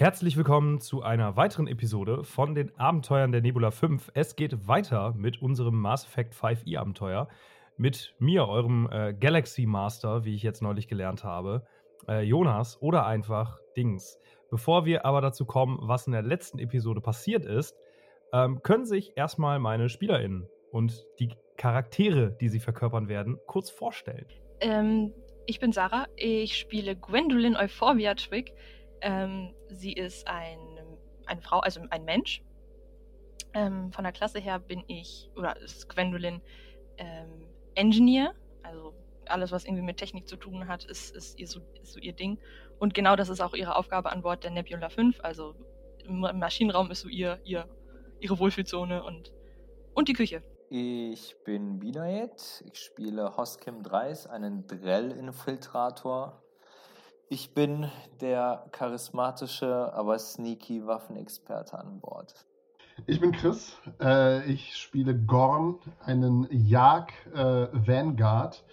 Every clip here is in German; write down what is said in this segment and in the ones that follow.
Herzlich willkommen zu einer weiteren Episode von den Abenteuern der Nebula 5. Es geht weiter mit unserem Mass Effect 5e Abenteuer. Mit mir, eurem äh, Galaxy Master, wie ich jetzt neulich gelernt habe, äh, Jonas oder einfach Dings. Bevor wir aber dazu kommen, was in der letzten Episode passiert ist, ähm, können sich erstmal meine SpielerInnen und die Charaktere, die sie verkörpern werden, kurz vorstellen. Ähm, ich bin Sarah, ich spiele Gwendolyn Euphorbia Trick. Ähm, sie ist ein, eine Frau, also ein Mensch. Ähm, von der Klasse her bin ich, oder ist Gwendolyn ähm, Engineer, also alles, was irgendwie mit Technik zu tun hat, ist, ist, ihr so, ist so ihr Ding. Und genau das ist auch ihre Aufgabe an Bord der Nebula 5. Also im Maschinenraum ist so ihr, ihr, ihre Wohlfühlzone und, und die Küche. Ich bin Binayet. Ich spiele Hoskim Dreis, einen Drell-Infiltrator. Ich bin der charismatische, aber sneaky Waffenexperte an Bord. Ich bin Chris. Äh, ich spiele Gorn, einen Jag äh, Vanguard.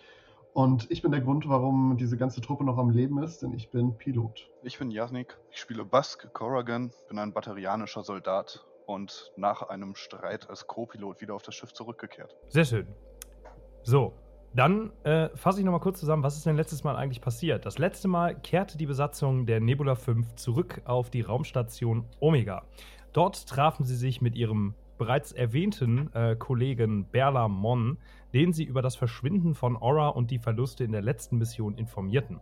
Und ich bin der Grund, warum diese ganze Truppe noch am Leben ist, denn ich bin Pilot. Ich bin Jasnik. Ich spiele Busk Corrigan, bin ein batterianischer Soldat und nach einem Streit als Co-Pilot wieder auf das Schiff zurückgekehrt. Sehr schön. So, dann äh, fasse ich nochmal kurz zusammen, was ist denn letztes Mal eigentlich passiert? Das letzte Mal kehrte die Besatzung der Nebula 5 zurück auf die Raumstation Omega. Dort trafen sie sich mit ihrem bereits erwähnten äh, Kollegen Berla Mon, den sie über das Verschwinden von Aura und die Verluste in der letzten Mission informierten.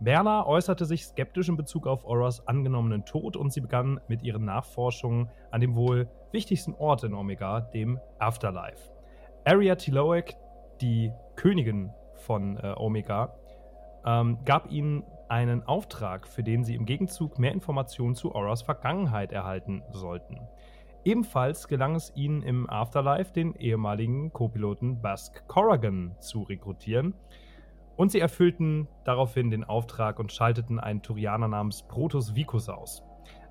Berla äußerte sich skeptisch in Bezug auf Auras angenommenen Tod und sie begann mit ihren Nachforschungen an dem wohl wichtigsten Ort in Omega, dem Afterlife. Aria Tiloek, die Königin von äh, Omega, ähm, gab ihnen einen Auftrag, für den sie im Gegenzug mehr Informationen zu Auras Vergangenheit erhalten sollten. Ebenfalls gelang es ihnen im Afterlife, den ehemaligen Co-Piloten Bask Corrigan zu rekrutieren. Und sie erfüllten daraufhin den Auftrag und schalteten einen Turianer namens Protus Vicus aus.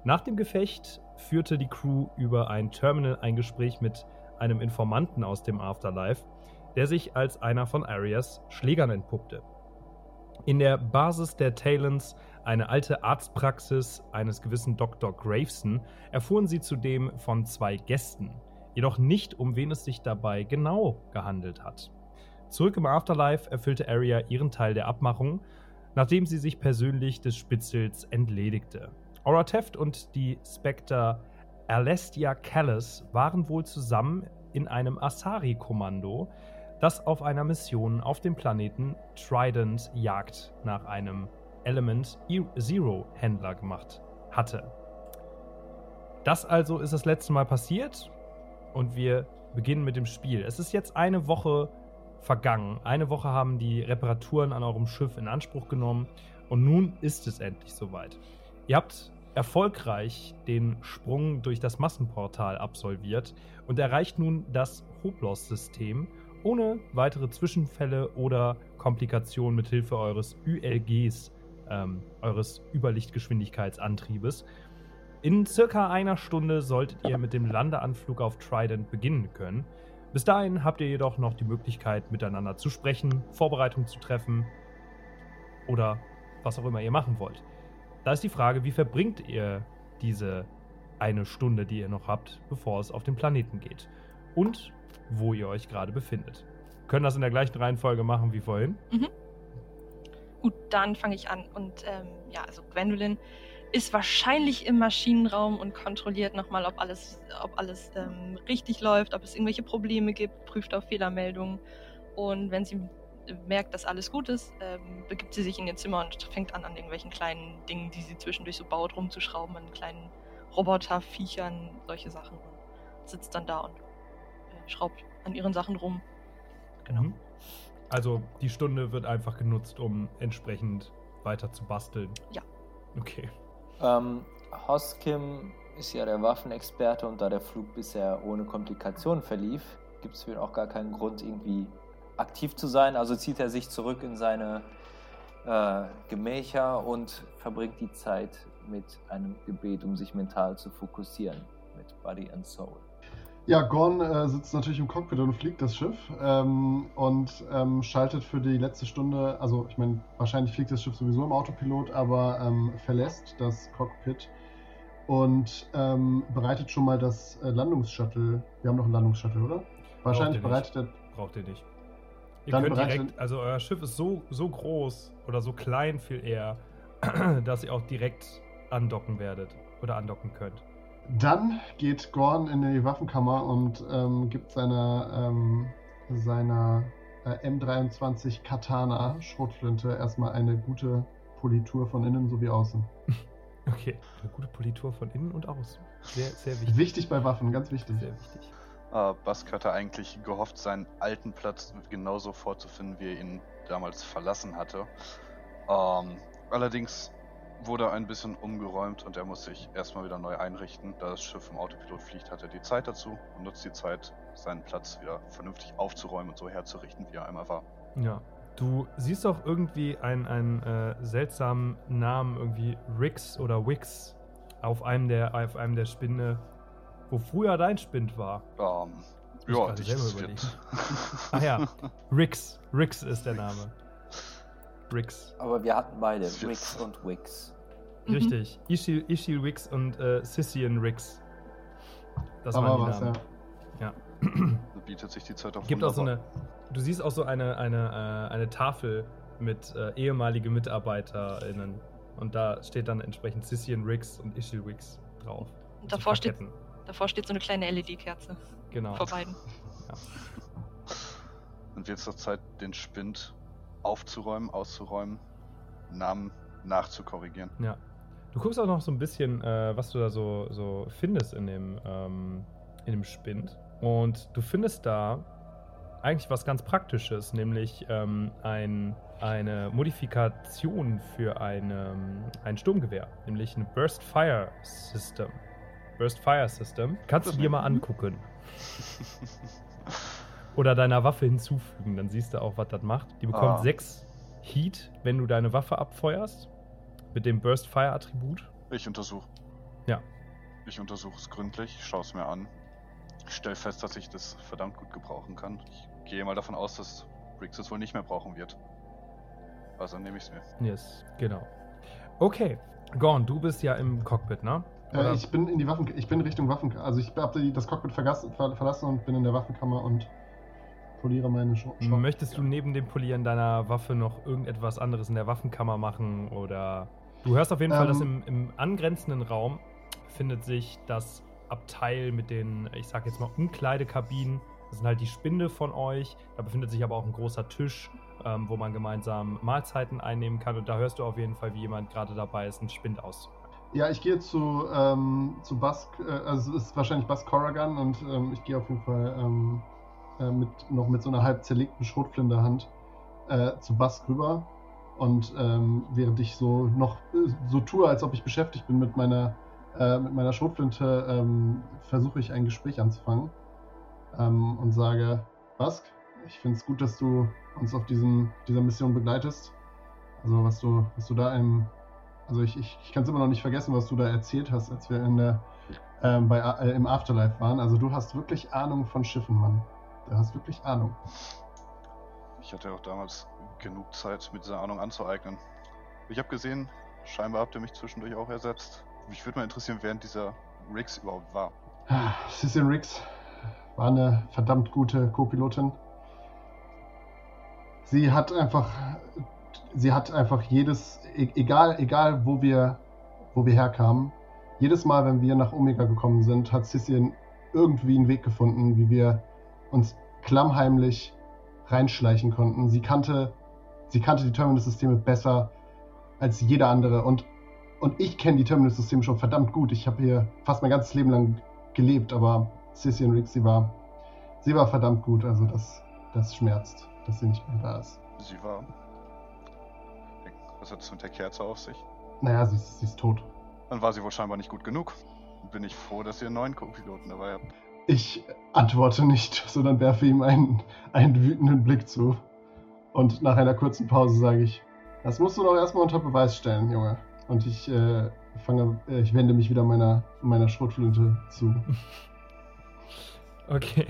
Nach dem Gefecht führte die Crew über ein Terminal ein Gespräch mit einem Informanten aus dem Afterlife, der sich als einer von Arias Schlägern entpuppte. In der Basis der Talents, eine alte Arztpraxis eines gewissen Dr. Graveson, erfuhren sie zudem von zwei Gästen, jedoch nicht, um wen es sich dabei genau gehandelt hat. Zurück im Afterlife erfüllte Arya ihren Teil der Abmachung, nachdem sie sich persönlich des Spitzels entledigte. Aura Teft und die Spectre Alestia Callis waren wohl zusammen in einem Asari-Kommando, das auf einer Mission auf dem Planeten Trident Jagd nach einem Element Zero Händler gemacht hatte. Das also ist das letzte Mal passiert und wir beginnen mit dem Spiel. Es ist jetzt eine Woche vergangen. Eine Woche haben die Reparaturen an eurem Schiff in Anspruch genommen und nun ist es endlich soweit. Ihr habt erfolgreich den Sprung durch das Massenportal absolviert und erreicht nun das Hoblos-System ohne weitere Zwischenfälle oder Komplikationen mit Hilfe eures ULGs, ähm, eures Überlichtgeschwindigkeitsantriebes. In circa einer Stunde solltet ihr mit dem Landeanflug auf Trident beginnen können. Bis dahin habt ihr jedoch noch die Möglichkeit, miteinander zu sprechen, Vorbereitungen zu treffen oder was auch immer ihr machen wollt. Da ist die Frage, wie verbringt ihr diese eine Stunde, die ihr noch habt, bevor es auf den Planeten geht? Und wo ihr euch gerade befindet. Können das in der gleichen Reihenfolge machen wie vorhin? Mhm. Gut, dann fange ich an. Und ähm, ja, also Gwendolyn ist wahrscheinlich im Maschinenraum und kontrolliert nochmal, ob alles, ob alles ähm, richtig läuft, ob es irgendwelche Probleme gibt, prüft auf Fehlermeldungen. Und wenn sie merkt, dass alles gut ist, ähm, begibt sie sich in ihr Zimmer und fängt an, an irgendwelchen kleinen Dingen, die sie zwischendurch so baut, rumzuschrauben, an kleinen Roboterviechern, solche Sachen. Und sitzt dann da und schraubt an ihren Sachen rum. Genau. Mhm. Also die Stunde wird einfach genutzt, um entsprechend weiter zu basteln. Ja. Okay. Ähm, Hoskim ist ja der Waffenexperte und da der Flug bisher ohne Komplikationen verlief, gibt es für ihn auch gar keinen Grund, irgendwie aktiv zu sein. Also zieht er sich zurück in seine äh, Gemächer und verbringt die Zeit mit einem Gebet, um sich mental zu fokussieren mit Body and Soul. Ja, Gorn äh, sitzt natürlich im Cockpit und fliegt das Schiff ähm, und ähm, schaltet für die letzte Stunde, also ich meine, wahrscheinlich fliegt das Schiff sowieso im Autopilot, aber ähm, verlässt das Cockpit und ähm, bereitet schon mal das äh, Landungsshuttle. Wir haben noch ein Landungsshuttle, oder? Wahrscheinlich bereitet er. Braucht ihr nicht. Ihr könnt direkt, also euer Schiff ist so, so groß oder so klein viel eher, dass ihr auch direkt andocken werdet oder andocken könnt. Dann geht Gorn in die Waffenkammer und ähm, gibt seiner, ähm, seiner äh, M23 Katana Schrotflinte erstmal eine gute Politur von innen sowie außen. Okay, eine gute Politur von innen und außen. Sehr, sehr wichtig. Wichtig bei Waffen, ganz wichtig. Sehr wichtig. Äh, Bask hatte eigentlich gehofft, seinen alten Platz genauso vorzufinden, wie er ihn damals verlassen hatte. Ähm, allerdings wurde ein bisschen umgeräumt und er muss sich erstmal wieder neu einrichten. Da das Schiff im Autopilot fliegt, hat er die Zeit dazu und nutzt die Zeit, seinen Platz wieder vernünftig aufzuräumen und so herzurichten, wie er einmal war. Ja. Du siehst auch irgendwie einen, einen äh, seltsamen Namen, irgendwie Rix oder Wix, auf einem der, auf einem der Spinde, wo früher dein Spind war. Ähm, Ich ja, dich selber wird. Ach ja, Rix. Rix ist der Name. Rix. Aber wir hatten beide, Wix und Wix. Mhm. Richtig. Ishil, Ishil Rix und äh, Sissian Rix. Das die was, ja. Namen. Ja. Da bietet sich die Zeit auch Gibt auch so eine. Du siehst auch so eine, eine, äh, eine Tafel mit äh, ehemalige MitarbeiterInnen. Und da steht dann entsprechend Sissian Rix und Ishil Rix drauf. Und davor steht, davor steht so eine kleine LED-Kerze Genau. vor beiden. Und wird es doch Zeit, den Spind aufzuräumen, auszuräumen, Namen nachzukorrigieren. Ja. Du guckst auch noch so ein bisschen, äh, was du da so, so findest in dem, ähm, in dem Spind. Und du findest da eigentlich was ganz Praktisches, nämlich ähm, ein, eine Modifikation für eine, ein Sturmgewehr, nämlich ein Burst Fire System. Burst Fire System. Kannst du dir mal angucken. Oder deiner Waffe hinzufügen, dann siehst du auch, was das macht. Die bekommt Ah. 6 Heat, wenn du deine Waffe abfeuerst. Mit dem Burst Fire Attribut. Ich untersuche. Ja. Ich untersuche es gründlich, schaue es mir an. Ich stelle fest, dass ich das verdammt gut gebrauchen kann. Ich gehe mal davon aus, dass Briggs es wohl nicht mehr brauchen wird. Also nehme ich es mir. Yes, genau. Okay. Gorn, du bist ja im Cockpit, ne? Äh, ich bin in die Waffen, ich bin Richtung Waffen, also ich habe das Cockpit verlassen und bin in der Waffenkammer und poliere meine Sch Schrott. Möchtest du neben dem Polieren deiner Waffe noch irgendetwas anderes in der Waffenkammer machen oder du hörst auf jeden Fall, dass im, Ähm. im angrenzenden Raum findet sich das Abteil mit den, ich sag jetzt mal, Umkleidekabinen. Das sind halt die Spinde von euch. Da befindet sich aber auch ein großer Tisch, ähm, wo man gemeinsam Mahlzeiten einnehmen kann. Und da hörst du auf jeden Fall, wie jemand gerade dabei ist, einen Spind aus. Ja, ich gehe zu, ähm, zu Bask, äh, also es ist wahrscheinlich Bask Corrigan und ähm, ich gehe auf jeden Fall ähm, äh, mit, noch mit so einer halb zerlegten Schrotflinterhand äh, zu Bask rüber. Und ähm, während ich so noch äh, so tue, als ob ich beschäftigt bin mit meiner, äh, mit meiner Schrotflinte, ähm, versuche ich ein Gespräch anzufangen ähm, und sage, Bask, ich finde es gut, dass du uns auf diesen, dieser Mission begleitest. Also was du, was du da im also ich, ich, ich kann es immer noch nicht vergessen, was du da erzählt hast, als wir in der, ähm, bei, äh, im Afterlife waren. Also du hast wirklich Ahnung von Schiffen, Mann. Du hast wirklich Ahnung. Ich hatte auch damals genug Zeit, mit dieser Ahnung anzueignen. Ich habe gesehen, scheinbar habt ihr mich zwischendurch auch ersetzt. Mich würde mal interessieren, wer dieser Riggs überhaupt war. Ah, Cecil Riggs war eine verdammt gute Co-Pilotin. Sie hat einfach, sie hat einfach jedes, e- egal, egal wo wir, wo wir herkamen, jedes Mal, wenn wir nach Omega gekommen sind, hat Cecil irgendwie einen Weg gefunden, wie wir uns klammheimlich reinschleichen konnten. Sie kannte, sie kannte die Terminus-Systeme besser als jeder andere und und ich kenne die Terminus-Systeme schon verdammt gut. Ich habe hier fast mein ganzes Leben lang gelebt, aber Sissy und Rick, sie war, sie war verdammt gut. Also das, das schmerzt, dass sie nicht mehr da ist. Sie war. Was hat es mit der Kerze auf sich? Naja, sie, ist- sie ist tot. Dann war sie wohl scheinbar nicht gut genug. Bin ich froh, dass ihr einen neuen Co-Piloten dabei habt. Ich antworte nicht, sondern werfe ihm einen, einen wütenden Blick zu. Und nach einer kurzen Pause sage ich, das musst du doch erstmal unter Beweis stellen, Junge. Und ich äh, fange, äh, ich wende mich wieder meiner, meiner Schrotflinte zu. Okay.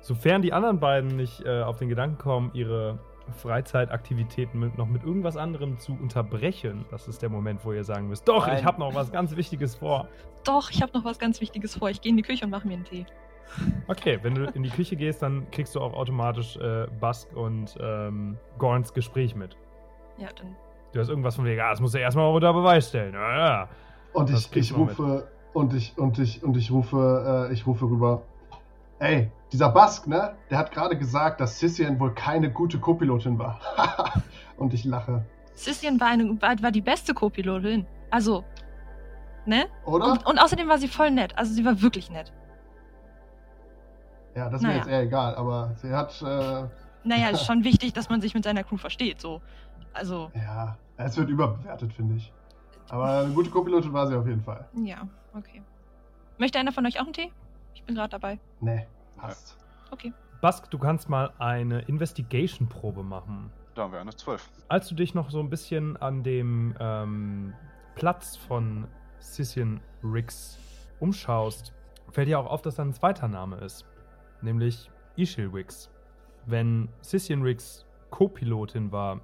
Sofern die anderen beiden nicht äh, auf den Gedanken kommen, ihre Freizeitaktivitäten mit, noch mit irgendwas anderem zu unterbrechen, das ist der Moment, wo ihr sagen müsst, doch, Nein. ich habe noch was ganz Wichtiges vor. Doch, ich habe noch was ganz Wichtiges vor. Ich gehe in die Küche und mache mir einen Tee. Okay, wenn du in die Küche gehst, dann kriegst du auch automatisch äh, Busk und ähm, Gorns Gespräch mit. Ja, dann. Du hast irgendwas von wegen, ah, das musst du erstmal unter Beweis stellen. Ja, ja. Und ich, ich rufe und ich und ich und ich rufe äh, ich rufe rüber. Ey, dieser Bask, ne? Der hat gerade gesagt, dass Sissien wohl keine gute Co-Pilotin war. und ich lache. Sissien war, eine, war, war die beste Co-Pilotin. Also, ne? Oder? Und, und außerdem war sie voll nett. Also, sie war wirklich nett. Ja, das ist mir Naja. jetzt eher egal, aber sie hat äh, Naja, ist schon wichtig, dass man sich mit seiner Crew versteht, so. Also, ja, es wird überbewertet, finde ich. Aber eine gute Co-Pilotin war sie auf jeden Fall. ja, okay. Möchte einer von euch auch einen Tee? Ich bin gerade dabei. Nee, passt. Okay. Busk, du kannst mal eine Investigation-Probe machen. Da haben wir eine 12. Als du dich noch so ein bisschen an dem ähm, Platz von Sissien Riggs umschaust, fällt dir auch auf, dass da ein zweiter Name ist. Nämlich Ishil Wicks. Wenn Sissien Riggs Co-Pilotin war,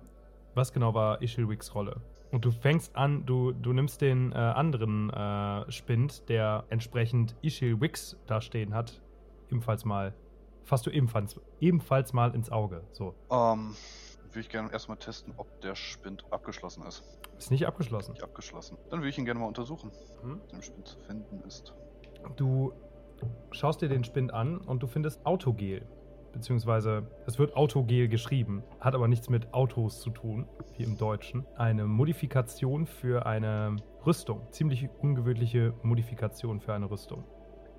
was genau war Ishil Wicks Rolle? Und du fängst an, du, du nimmst den äh, anderen äh, Spind, der entsprechend Ishil Wicks da stehen hat, ebenfalls mal, fasst du ebenfalls, ebenfalls mal ins Auge. So, Ähm, würde ich gerne erstmal testen, ob der Spind abgeschlossen ist. ist nicht abgeschlossen. Nicht abgeschlossen. Dann würde ich ihn gerne mal untersuchen, Hm? ob der Spind zu finden ist. Du schaust dir den Spind an und du findest Autogel. Beziehungsweise es wird Autogel geschrieben, hat aber nichts mit Autos zu tun, wie im Deutschen. Eine Modifikation für eine Rüstung. Ziemlich ungewöhnliche Modifikation für eine Rüstung.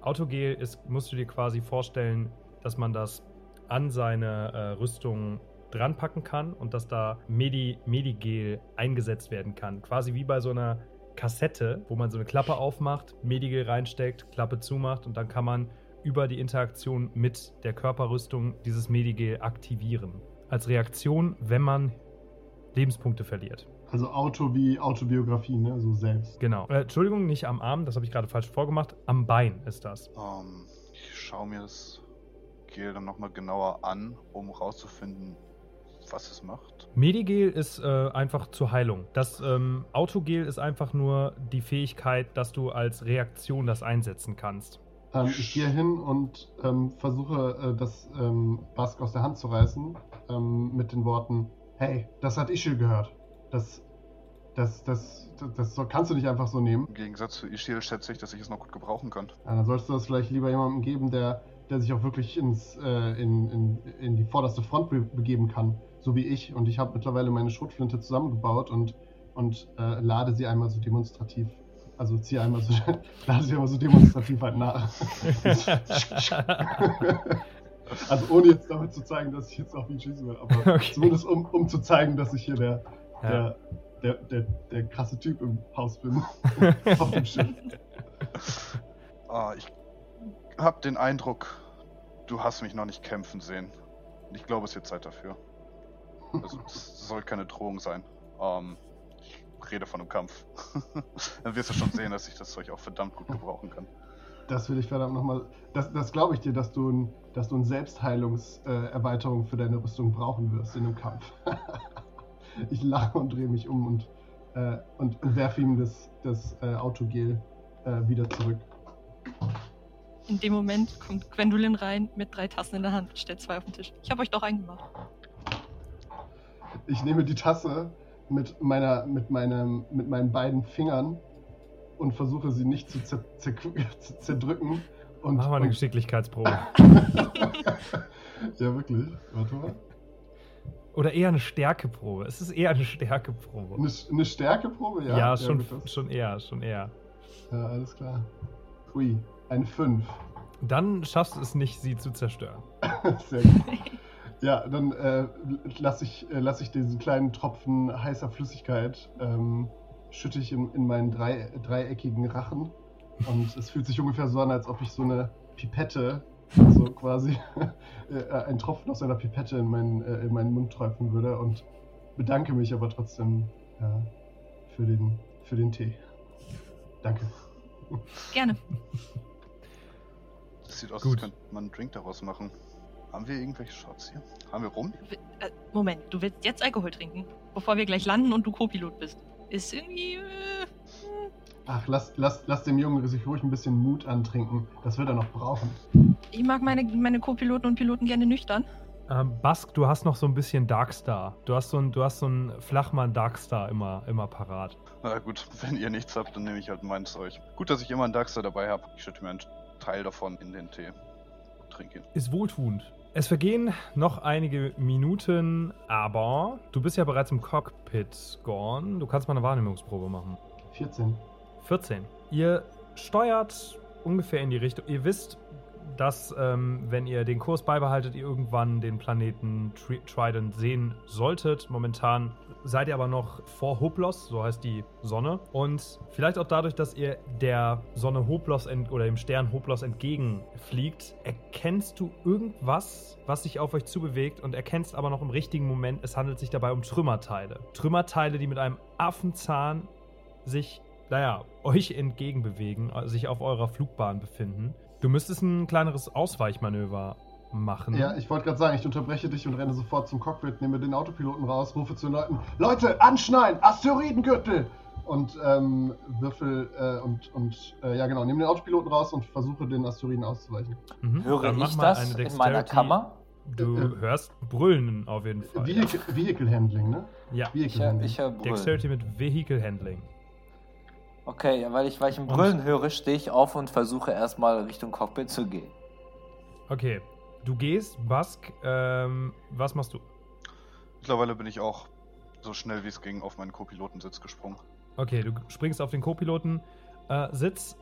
Autogel ist, musst du dir quasi vorstellen, dass man das an seine äh, Rüstung dranpacken kann und dass da Medi Medigel eingesetzt werden kann. Quasi wie bei so einer Kassette, wo man so eine Klappe aufmacht, Medigel reinsteckt, Klappe zumacht und dann kann man über die Interaktion mit der Körperrüstung dieses Medigel aktivieren. Als Reaktion, wenn man Lebenspunkte verliert. Also Auto wie Autobiografie, ne? So selbst. Genau. Äh, Entschuldigung, nicht am Arm, das habe ich gerade falsch vorgemacht. Am Bein ist das. Ähm, ich schaue mir das Gel dann nochmal genauer an, um rauszufinden, was es macht. Medigel ist äh, einfach zur Heilung. Das ähm, Autogel ist einfach nur die Fähigkeit, dass du als Reaktion das einsetzen kannst. Ähm, ich gehe hin und ähm, versuche, äh, das ähm, Bask aus der Hand zu reißen, ähm, mit den Worten: Hey, das hat Ishil gehört. Das, das, das, das, das so- kannst du nicht einfach so nehmen. Im Gegensatz zu Ishil schätze ich, dass ich es noch gut gebrauchen kann. Ja, dann sollst du das vielleicht lieber jemandem geben, der, der sich auch wirklich ins, äh, in, in, in die vorderste Front be begeben kann, so wie ich. Und ich habe mittlerweile meine Schrotflinte zusammengebaut und, und äh, lade sie einmal so demonstrativ. Also ziehe einmal so, lade sie einmal so demonstrativ halt nach. also ohne jetzt damit zu zeigen, dass ich jetzt auf ihn schießen will, aber Okay. zumindest um, um zu zeigen, dass ich hier der, Ja. der, der, der, der krasse Typ im Haus bin. auf dem Schiff. Ah, ich habe den Eindruck, du hast mich noch nicht kämpfen sehen. Und ich glaube, es wird Zeit dafür. Also, es soll keine Drohung sein. Ähm, ich rede von einem Kampf. Dann wirst du schon sehen, dass ich das Zeug auch verdammt gut gebrauchen kann. Das will ich verdammt nochmal. Das, das glaube ich dir, dass du ein, dass du eine Selbstheilungserweiterung äh, für deine Rüstung brauchen wirst in dem Kampf. ich lache und drehe mich um und, äh, und, und werfe ihm das, das äh, Autogel äh, wieder zurück. In dem Moment kommt Gwendolyn rein mit drei Tassen in der Hand und stellt zwei auf den Tisch. Ich habe euch doch eingemacht. Ich nehme die Tasse mit, meiner, mit, meinem, mit meinen beiden Fingern und versuche sie nicht zu, zer zer zu zerdrücken. Und, Mach mal eine Geschicklichkeitsprobe. ja, wirklich. Warte mal. Oder eher eine Stärkeprobe. Es ist eher eine Stärkeprobe. Eine, eine Stärkeprobe? Ja, Ja, schon, das- schon eher, schon eher. Ja, alles klar. Ui, eine 5. Dann schaffst du es nicht, sie zu zerstören. Sehr gut. Ja, dann äh, lasse ich, äh, lass ich diesen kleinen Tropfen heißer Flüssigkeit, ähm, schütte ich in, in meinen drei, dreieckigen Rachen. Und es fühlt sich ungefähr so an, als ob ich so eine Pipette, so quasi äh, einen Tropfen aus einer Pipette in meinen, äh, in meinen Mund träufeln würde. Und bedanke mich aber trotzdem ja, für, den, für den Tee. Danke. Gerne. Das sieht aus, Gut. als könnte man einen Drink daraus machen. Haben wir irgendwelche Shots hier? Haben wir rum? W- äh, Moment, du willst jetzt Alkohol trinken, bevor wir gleich landen und du Co-Pilot bist. Ist irgendwie. Äh, hm. Ach, lass, lass, lass dem Jungen sich ruhig ein bisschen Mut antrinken. Das wird er noch brauchen. ich mag meine, meine Co-Piloten und Piloten gerne nüchtern. Ähm, Bask, du hast noch so ein bisschen Darkstar. Du hast so ein, du hast so ein Flachmann Darkstar immer, immer parat. Na gut, wenn ihr nichts habt, dann nehme ich halt mein Zeug. Gut, dass ich immer einen Darkster dabei habe. Ich schütte mir einen Teil davon in den Tee. Trinke ihn. Ist wohltuend. Es vergehen noch einige Minuten, aber du bist ja bereits im Cockpit, Gorn. Du kannst mal eine Wahrnehmungsprobe machen. 14. 14. Ihr steuert ungefähr in die Richtung. Ihr wisst, dass, ähm, wenn ihr den Kurs beibehaltet, ihr irgendwann den Planeten Tri Trident sehen solltet. Momentan seid ihr aber noch vor Hoplos, so heißt die Sonne. Und vielleicht auch dadurch, dass ihr der Sonne Hoplos oder dem Stern Hoplos entgegenfliegt, erkennst du irgendwas, was sich auf euch zubewegt und erkennst aber noch im richtigen Moment, es handelt sich dabei um Trümmerteile. Trümmerteile, die mit einem Affenzahn sich, naja, euch entgegenbewegen, sich auf eurer Flugbahn befinden. Du müsstest ein kleineres Ausweichmanöver machen. Ja, ich wollte gerade sagen, ich unterbreche dich und renne sofort zum Cockpit, nehme den Autopiloten raus, rufe zu den Leuten: Leute, anschneiden! Asteroidengürtel! Und ähm, würfel äh, und, und äh, ja, genau, nehme den Autopiloten raus und versuche den Asteroiden auszuweichen. Mhm. Höre Dann ich das eine in meiner Dexterity- Kammer? Du Äh, hörst Brüllen auf jeden Fall. Ja. Vehicle, Vehicle Handling, ne? ja. Ich, Vehicle Handling. ich höre Brüllen. Dexterity mit Vehicle Handling. Okay, ja, weil ich, weil ich ein Und- Brüllen höre, stehe ich auf und versuche erstmal Richtung Cockpit zu gehen. Okay. Du gehst, Bask, ähm, was machst du? Mittlerweile bin ich auch so schnell wie es ging auf meinen Co-Pilotensitz gesprungen. Okay, du springst auf den Co-Piloten äh, Sitz.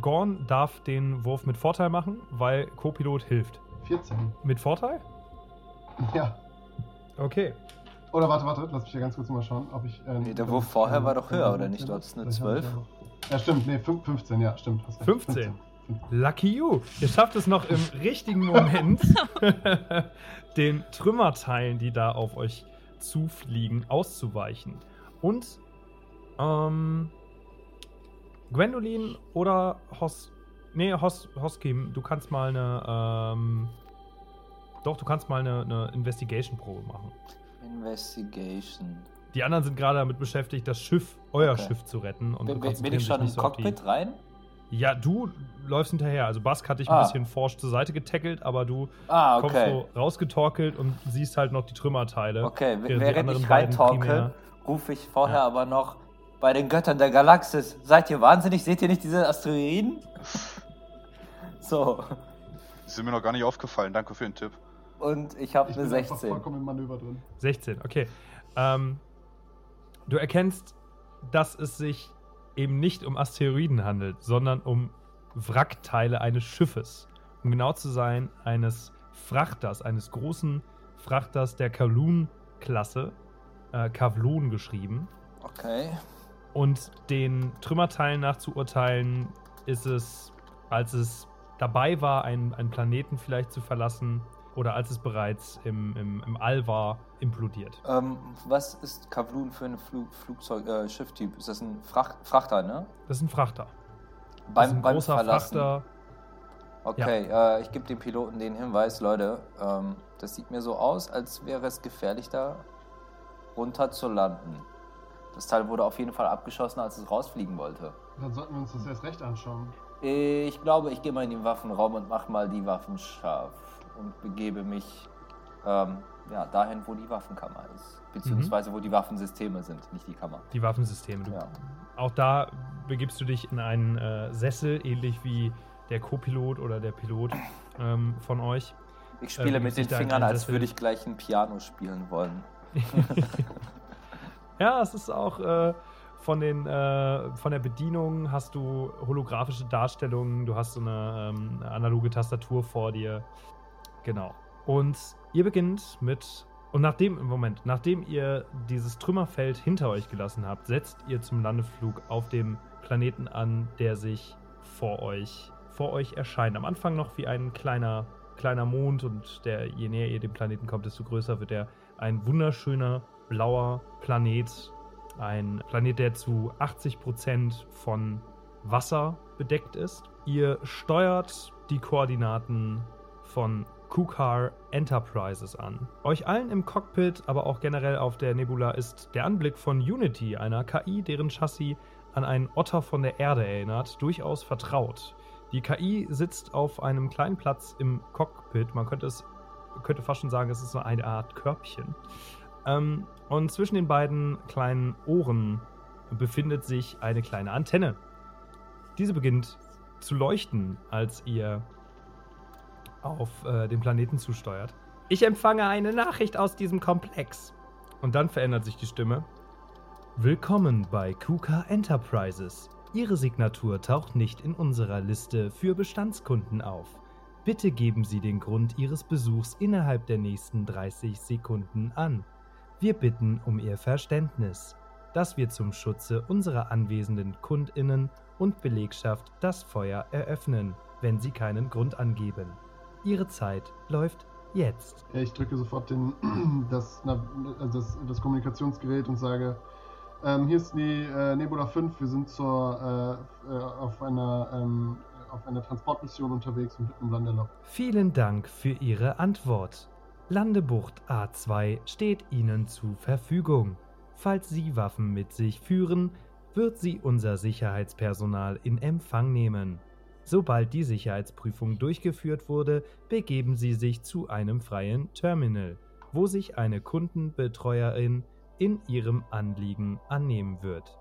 Gorn darf den Wurf mit Vorteil machen, weil Co-Pilot hilft. 14. Mit Vorteil? Ja. Okay. Oder warte, warte, lass mich hier ganz kurz mal schauen, ob ich. Äh, Nee, der Wurf vorher war doch höher, oder nicht? Du hattest eine Vielleicht habe ich 12. ja stimmt, nee, fün- 15, ja, stimmt. hast recht. 15. Lucky you. Ihr schafft es noch im richtigen Moment, den Trümmerteilen, die da auf euch zufliegen, auszuweichen. Und, ähm, Gwendolyn oder Hos. Nee, Hos, Hoskim, du kannst mal eine, ähm, doch, du kannst mal eine, eine Investigation-Probe machen. Investigation. Die anderen sind gerade damit beschäftigt, das Schiff, euer Okay. Schiff zu retten. Und Bin, bin ich schon im Cockpit rein? Ja, du läufst hinterher. Also Bask hat dich ein Ah. bisschen forsch zur Seite getackelt, aber du Ah, kommst okay. so rausgetorkelt und siehst halt noch die Trümmerteile. Okay, während die während anderen ich reintorkel, rufe ich vorher Ja. aber noch bei den Göttern der Galaxis. Seid ihr wahnsinnig? Seht ihr nicht diese Asteroiden? So, Die sind mir noch gar nicht aufgefallen. Danke für den Tipp. und ich habe eine bin einfach 16. vollkommen im Manöver drin. 16, okay. Ähm, du erkennst, dass es sich eben nicht um Asteroiden handelt, sondern um Wrackteile eines Schiffes. Um genau zu sein, eines Frachters, eines großen Frachters der Kowloon-Klasse, äh, Kavlon geschrieben. Okay. Und den Trümmerteilen nach zu urteilen, ist es, als es dabei war, einen, einen Planeten vielleicht zu verlassen oder als es bereits im, im, im All war, implodiert. Ähm, was ist Kavlun für ein Flug, Flugzeug, äh, Schifftyp? Ist das ein Fracht, Frachter, ne? Das ist ein Frachter. das Beim, ist ein beim großer Verlassen. Frachter. Okay, äh, ich gebe dem Piloten den Hinweis, Leute, ähm, das sieht mir so aus, als wäre es gefährlich, da runter zu landen. Das Teil wurde auf jeden Fall abgeschossen, als es rausfliegen wollte. Dann sollten wir uns das erst recht anschauen. Ich glaube, ich gehe mal in den Waffenraum und mache mal die Waffen scharf und begebe mich ähm, ja, dahin, wo die Waffenkammer ist. Beziehungsweise wo die Waffensysteme sind, nicht die Kammer. Die Waffensysteme. Du, Ja. Auch da begibst du dich in einen äh, Sessel, ähnlich wie der Co-Pilot oder der Pilot ähm, von euch. Ich spiele Ähm, mit den Fingern, als würde ich gleich ein Piano spielen wollen. ja, es ist auch äh, von, den, äh, von der Bedienung hast du holographische Darstellungen, du hast so eine, ähm, eine analoge Tastatur vor dir. Genau. Und ihr beginnt mit. Und nachdem, Moment, nachdem ihr dieses Trümmerfeld hinter euch gelassen habt, setzt ihr zum Landeflug auf dem Planeten an, der sich vor euch, vor euch erscheint. Am Anfang noch wie ein kleiner, kleiner Mond und der, je näher ihr dem Planeten kommt, desto größer wird er. Ein wunderschöner blauer Planet. Ein Planet, der zu 80% von Wasser bedeckt ist. Ihr steuert die Koordinaten von Kukar Enterprises an. Euch allen im Cockpit, aber auch generell auf der Nebula ist der Anblick von Unity, einer KI, deren Chassis an einen Otter von der Erde erinnert, durchaus vertraut. Die KI sitzt auf einem kleinen Platz im Cockpit. Man könnte es könnte fast schon sagen, es ist so eine Art Körbchen. Ähm, und zwischen den beiden kleinen Ohren befindet sich eine kleine Antenne. Diese beginnt zu leuchten, als ihr auf äh, den Planeten zusteuert. Ich empfange eine Nachricht aus diesem Komplex. Und dann verändert sich die Stimme. Willkommen bei KUKA Enterprises. Ihre Signatur taucht nicht in unserer Liste für Bestandskunden auf. Bitte geben Sie den Grund Ihres Besuchs innerhalb der nächsten 30 Sekunden an. Wir bitten um Ihr Verständnis, dass wir zum Schutze unserer anwesenden Kundinnen und Belegschaft das Feuer eröffnen, wenn Sie keinen Grund angeben. Ihre Zeit läuft jetzt. Ich drücke sofort den, das, also das, das Kommunikationsgerät und sage, ähm, hier ist die äh, Nebula 5, wir sind zur, äh, äh, auf, einer, ähm, auf einer Transportmission unterwegs und bitten um Landeerlaub. Vielen Dank für Ihre Antwort. Landebucht A2 steht Ihnen zur Verfügung. Falls Sie Waffen mit sich führen, wird sie unser Sicherheitspersonal in Empfang nehmen. Sobald die Sicherheitsprüfung durchgeführt wurde, begeben Sie sich zu einem freien Terminal, wo sich eine Kundenbetreuerin in Ihrem Anliegen annehmen wird.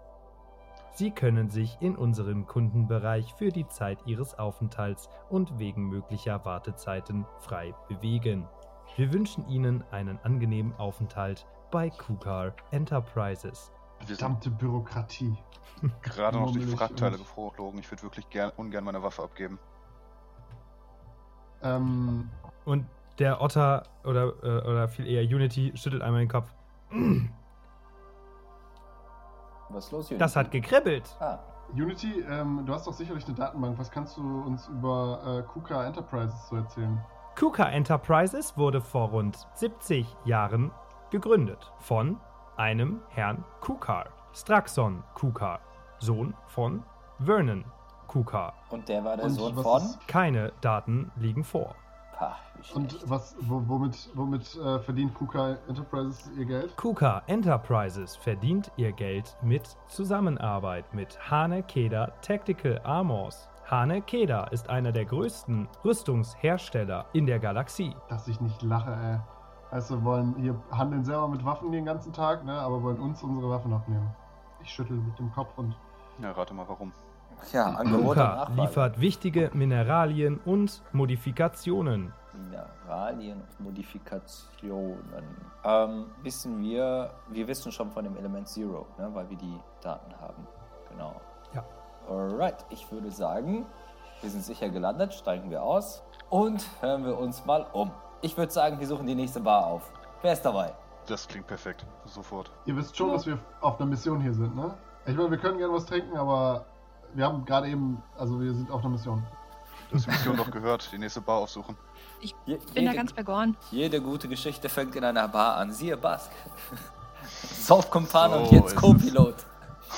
Sie können sich in unseren Kundenbereich für die Zeit Ihres Aufenthalts und wegen möglicher Wartezeiten frei bewegen. Wir wünschen Ihnen einen angenehmen Aufenthalt bei KUKAR Enterprises. Verdammte Bürokratie. gerade noch durch Frackteile geflogen. Ich würde wirklich gern, ungern meine Waffe abgeben. Ähm, Und der Otter oder, äh, oder viel eher Unity schüttelt einmal den Kopf. Was ist los, Unity? Das hat gekribbelt. Ah, Unity, ähm, du hast doch sicherlich eine Datenbank. Was kannst du uns über äh, KUKA Enterprises so erzählen? KUKA Enterprises wurde vor rund 70 Jahren gegründet von einem Herrn Kukar, Straxon Kukar, Sohn von Vernon Kukar. und der war der Und Sohn von? Keine Daten liegen vor. Pah, Und was, wo, womit, womit äh, verdient KUKA Enterprises ihr Geld? KUKA Enterprises verdient ihr Geld mit Zusammenarbeit mit Hane Keda Tactical Armors. Hane Keda ist einer der größten Rüstungshersteller in der Galaxie. Dass ich nicht lache, ey. Also wollen hier handeln selber mit Waffen den ganzen Tag, ne? Aber wollen uns unsere Waffen abnehmen. Ich schüttel mit dem Kopf und Ja, rate mal warum. Ja, Angebot Nachfrage. liefert wichtige Mineralien und Modifikationen. Mineralien und Modifikationen. Ähm, wissen wir, wir wissen schon von dem Element Zero, ne, weil wir die Daten haben. Genau. Ja. Alright, ich würde sagen, wir sind sicher gelandet, steigen wir aus und hören wir uns mal um. Ich würde sagen, wir suchen die nächste Bar auf. Wer ist dabei? Das klingt perfekt. Sofort. ihr wisst schon, Ja. dass wir auf einer Mission hier sind, ne? Ich meine, wir können gerne was trinken, aber wir haben gerade eben, also wir sind auf einer Mission. Die Mission doch gehört. Die nächste Bar aufsuchen. Je, Bin da ganz bei Gorn. jede gute Geschichte fängt in einer Bar an. Siehe Bask. Saufkumpan und So jetzt ist Co-Pilot.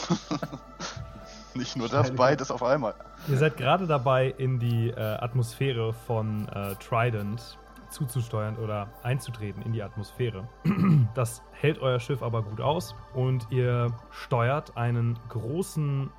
Nicht nur das, beides auf einmal. Ihr seid gerade dabei, in die äh, Atmosphäre von äh, Trident zuzusteuern oder einzutreten in die Atmosphäre. Das hält euer Schiff aber gut aus und ihr steuert einen großen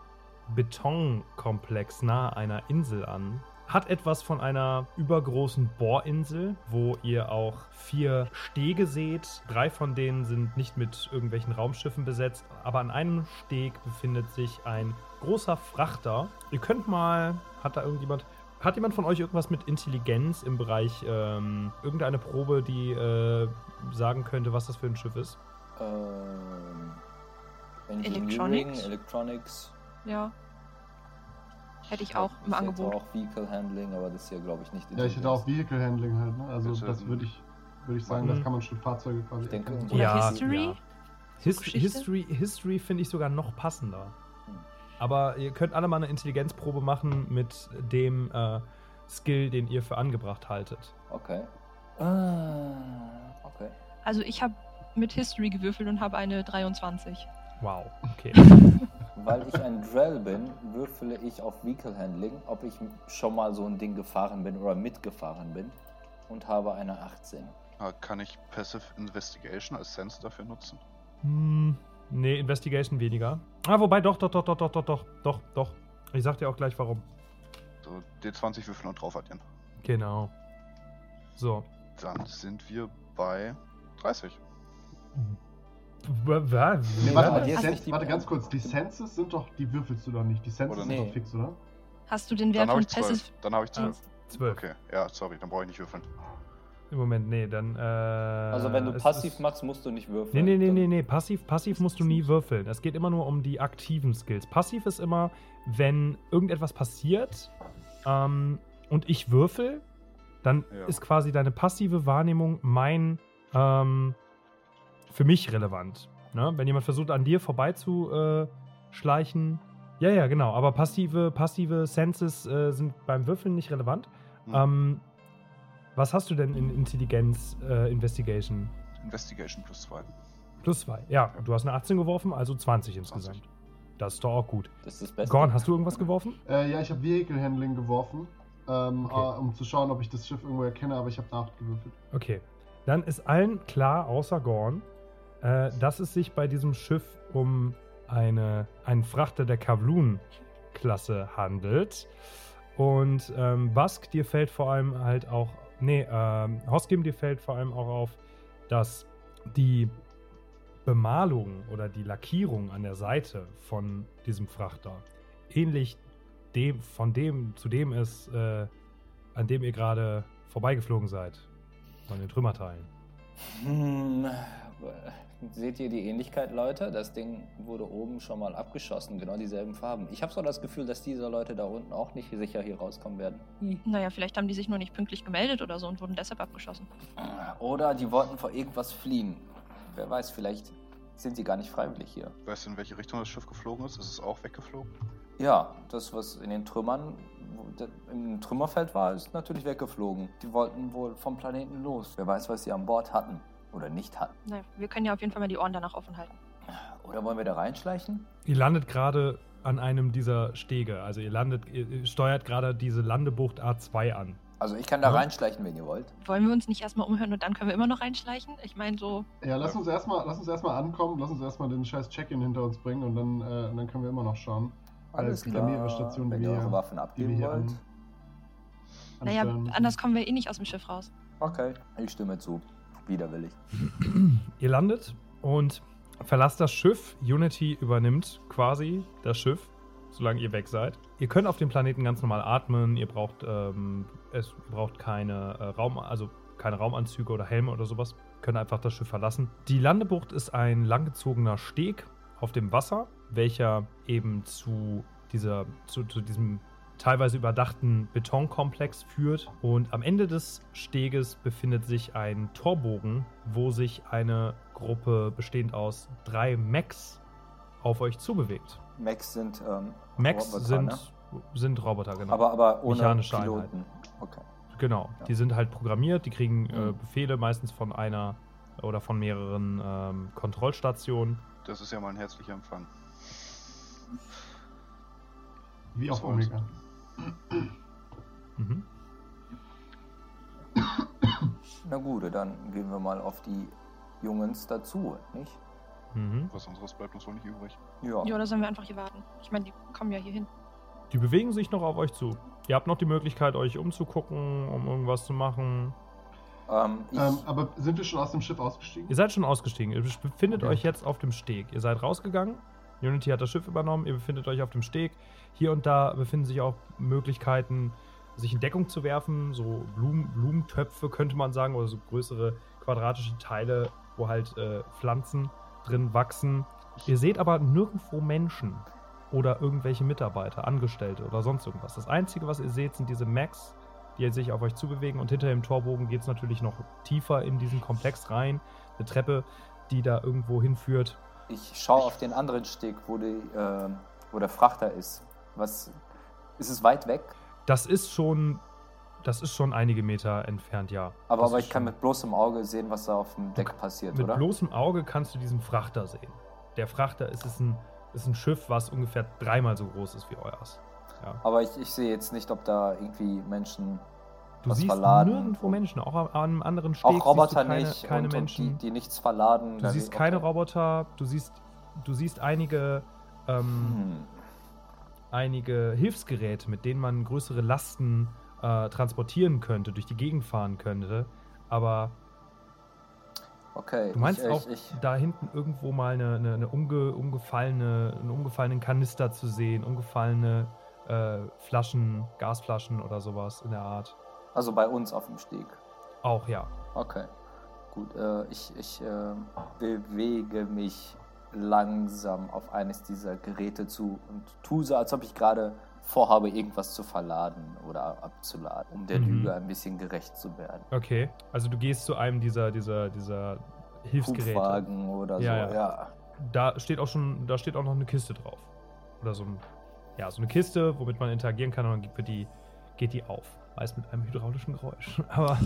Betonkomplex nahe einer Insel an. Hat etwas von einer übergroßen Bohrinsel, wo ihr auch vier Stege seht. Drei von denen sind nicht mit irgendwelchen Raumschiffen besetzt, aber an einem Steg befindet sich ein großer Frachter. Ihr könnt mal, hat da irgendjemand, hat jemand von euch irgendwas mit Intelligenz im Bereich ähm, irgendeine Probe, die äh, sagen könnte, was das für ein Schiff ist? Ähm, Engineering, Electronics? Electronics. Ja. Hätte ich auch im Ich hätte Angebot. auch Vehicle Handling, aber das ist hier, glaube ich, nicht Ja, ich hätte auch Vehicle Handling halt, ne? Also Das, das, würde ich, würde ich sagen, Mhm. das kann man schon Fahrzeuge quasi Ich denke. Oder Oder History? Ja. His Geschichte? History, History finde ich sogar noch passender. Aber ihr könnt alle mal eine Intelligenzprobe machen mit dem äh, Skill, den ihr für angebracht haltet. Okay. Ah, okay. Also ich habe mit History gewürfelt und habe eine 23. Wow, okay. Weil ich ein Drell bin, würfele ich auf Vehicle Handling, ob ich schon mal so ein Ding gefahren bin oder mitgefahren bin. und habe eine 18. Ah, Kann ich Passive Investigation als Sense dafür nutzen? Hm, nee, Investigation weniger. Ah, wobei, doch, doch, doch, doch, doch, doch, doch, doch, doch. Ich sag dir auch gleich warum. So, D20 würfeln und drauf addieren. Genau. So. Dann sind wir bei 30. W- wa- Nee, warte, mal, die Sen- warte ganz kurz, die Senses sind doch, die würfelst du doch nicht. Die Senses Oder sind nee. doch fix, oder? Hast du den Dann Wert habe von ich 12. Passive? Dann habe ich 12. Zwölf. Okay, ja, sorry, dann brauche ich nicht würfeln. Im Moment, nee, dann. Äh, Also wenn du passiv ist- machst, musst du nicht Nee, würfeln. nee, nee, Dann- nee, nee. Passiv, passiv musst du nie würfeln. Es geht immer nur um die aktiven Skills. Passiv ist immer, wenn irgendetwas passiert ähm, und ich würfel, dann Ja. ist quasi deine passive Wahrnehmung mein ähm, für mich relevant. Ne? Wenn jemand versucht, an dir vorbeizuschleichen. Äh, schleichen- ja, ja, genau. Aber passive, passive Senses äh, sind beim Würfeln nicht relevant. Hm. Ähm, was hast du denn in Intelligenz äh, Investigation? Investigation plus 2. Plus zwei. Ja, du hast eine 18 geworfen, also 20 insgesamt. Das ist doch auch gut. Das ist das Beste. Gorn, hast du irgendwas geworfen? Äh, ja, ich habe Vehicle Handling geworfen, ähm, Okay. äh, um zu schauen, ob ich das Schiff irgendwo erkenne, aber ich habe eine 8 gewürfelt. Okay. Dann ist allen klar, außer Gorn, äh, dass es sich bei diesem Schiff um eine, einen Frachter der Kavlun-Klasse handelt. Und ähm, Bask, dir fällt vor allem halt auch, nee, ähm, Hoskim, dir fällt vor allem auch auf, dass die Bemalung oder die Lackierung an der Seite von diesem Frachter ähnlich dem, von dem, zu dem ist, äh, an dem ihr gerade vorbeigeflogen seid. Von den Trümmerteilen. Hm, seht ihr die Ähnlichkeit, Leute? Das Ding wurde oben schon mal abgeschossen, genau dieselben Farben. Ich habe so das Gefühl, dass diese Leute da unten auch nicht sicher hier rauskommen werden. Naja, vielleicht haben die sich nur nicht pünktlich gemeldet oder so und wurden deshalb abgeschossen. Oder die wollten vor irgendwas fliehen. Wer weiß, vielleicht sind sie gar nicht freiwillig hier. Weißt du, in welche Richtung das Schiff geflogen ist? Ist es auch weggeflogen? Ja, das, was in den Trümmern, im Trümmerfeld war, ist natürlich weggeflogen. Die wollten wohl vom Planeten los. Wer weiß, was sie an Bord hatten oder nicht hatten. Naja, wir können ja auf jeden Fall mal die Ohren danach offen halten. Oder wollen wir da reinschleichen? Ihr landet gerade an einem dieser Stege. Also ihr landet, ihr steuert gerade diese Landebucht A2 an. Also ich kann da Ja. reinschleichen, wenn ihr wollt. Wollen wir uns nicht erstmal umhören und dann können wir immer noch reinschleichen? Ich meine, so, Ja, lass uns erstmal, lass uns erstmal ankommen, lass uns erstmal den scheiß Check-in hinter uns bringen und dann, äh, und dann können wir immer noch schauen. Weil es gibt ja mehrere Stationen, wenn ihr eure Waffen abgeben wollt. an, naja, anders kommen wir eh nicht aus dem Schiff raus. Okay, ich stimme zu. Widerwillig. Ihr landet und verlasst das Schiff. Unity übernimmt quasi das Schiff, solange ihr weg seid. Ihr könnt auf dem Planeten ganz normal atmen. Ihr braucht, ähm, es, braucht keine äh, Raum, also keine Raumanzüge oder Helme oder sowas. Könnt einfach das Schiff verlassen. Die Landebucht ist ein langgezogener Steg auf dem Wasser, welcher eben zu dieser, zu, zu diesem teilweise überdachten Betonkomplex führt. Und am Ende des Steges befindet sich ein Torbogen, wo sich eine Gruppe bestehend aus drei Mechs auf euch zubewegt. Mechs sind, ähm, Mechs Roboter, sind, ne? sind Roboter, genau. aber, aber ohne Mechanische Piloten. Okay. genau. Ja. Die sind halt programmiert, die kriegen äh, Mhm. Befehle meistens von einer oder von mehreren ähm, Kontrollstationen. Das ist ja mal ein herzlicher Empfang. Wie So. Omega. Mhm. Na gut, dann gehen wir mal auf die Jungens dazu, nicht? Mhm. Was anderes bleibt uns wohl nicht übrig. Ja. Ja, oder sollen wir einfach hier warten? Ich meine, die kommen ja hier hin. Die bewegen sich noch auf euch zu. Ihr habt noch die Möglichkeit, euch umzugucken, um irgendwas zu machen. Ähm, ich, Ähm, aber sind wir schon aus dem Schiff ausgestiegen? Ihr seid schon ausgestiegen. Ihr befindet Okay. euch jetzt auf dem Steg. Ihr seid rausgegangen. Unity hat das Schiff übernommen. Ihr befindet euch auf dem Steg. Hier und da befinden sich auch Möglichkeiten, sich in Deckung zu werfen. So Blumen, Blumentöpfe könnte man sagen, oder so größere quadratische Teile, wo halt äh, Pflanzen drin wachsen. Ihr seht aber nirgendwo Menschen oder irgendwelche Mitarbeiter, Angestellte oder sonst irgendwas. Das Einzige, was ihr seht, sind diese Macs, die sich auf euch zubewegen. Und hinter dem Torbogen geht es natürlich noch tiefer in diesen Komplex rein. Eine Treppe, die da irgendwo hinführt. Ich schaue auf den anderen Steg, wo, die, äh, wo der Frachter ist. Was ist es weit weg? Das ist schon, das ist schon einige Meter entfernt, ja. Aber, aber ich kann mit bloßem Auge sehen, was da auf dem Deck passiert, Mit oder? bloßem Auge kannst du diesen Frachter sehen. Der Frachter ist, ist, ein, ist ein Schiff, was ungefähr dreimal so groß ist wie euers. Ja. Aber ich, ich sehe jetzt nicht, ob da irgendwie Menschen Du was siehst verladen. nirgendwo Menschen, auch an, einem anderen Steg Auch Roboter siehst du keine, nicht keine und, Menschen. und die, die nichts verladen. du siehst keine okay. Roboter, du siehst, du siehst einige, ähm, Hm. einige Hilfsgeräte, mit denen man größere Lasten äh, transportieren könnte, durch die Gegend fahren könnte. Aber Okay. du meinst ich, auch ich, ich, da hinten irgendwo mal eine, eine, eine umge, umgefallene, einen umgefallenen Kanister zu sehen, umgefallene äh, Flaschen, Gasflaschen oder sowas in der Art. Also bei uns auf dem Steg. Auch ja. Okay. Gut, äh, ich, ich äh, bewege mich langsam auf eines dieser Geräte zu und tue so, als ob ich gerade vorhabe, irgendwas zu verladen oder abzuladen, um der Mhm. Lüge ein bisschen gerecht zu werden. Okay. Also du gehst zu einem dieser, dieser, dieser Hilfsgeräte. Hubwagen oder Ja, so, ja. ja. Da steht auch schon, da steht auch noch eine Kiste drauf. Oder so ein, ja, so eine Kiste, womit man interagieren kann und dann wird die, geht die auf. Meist mit einem hydraulischen Geräusch. Aber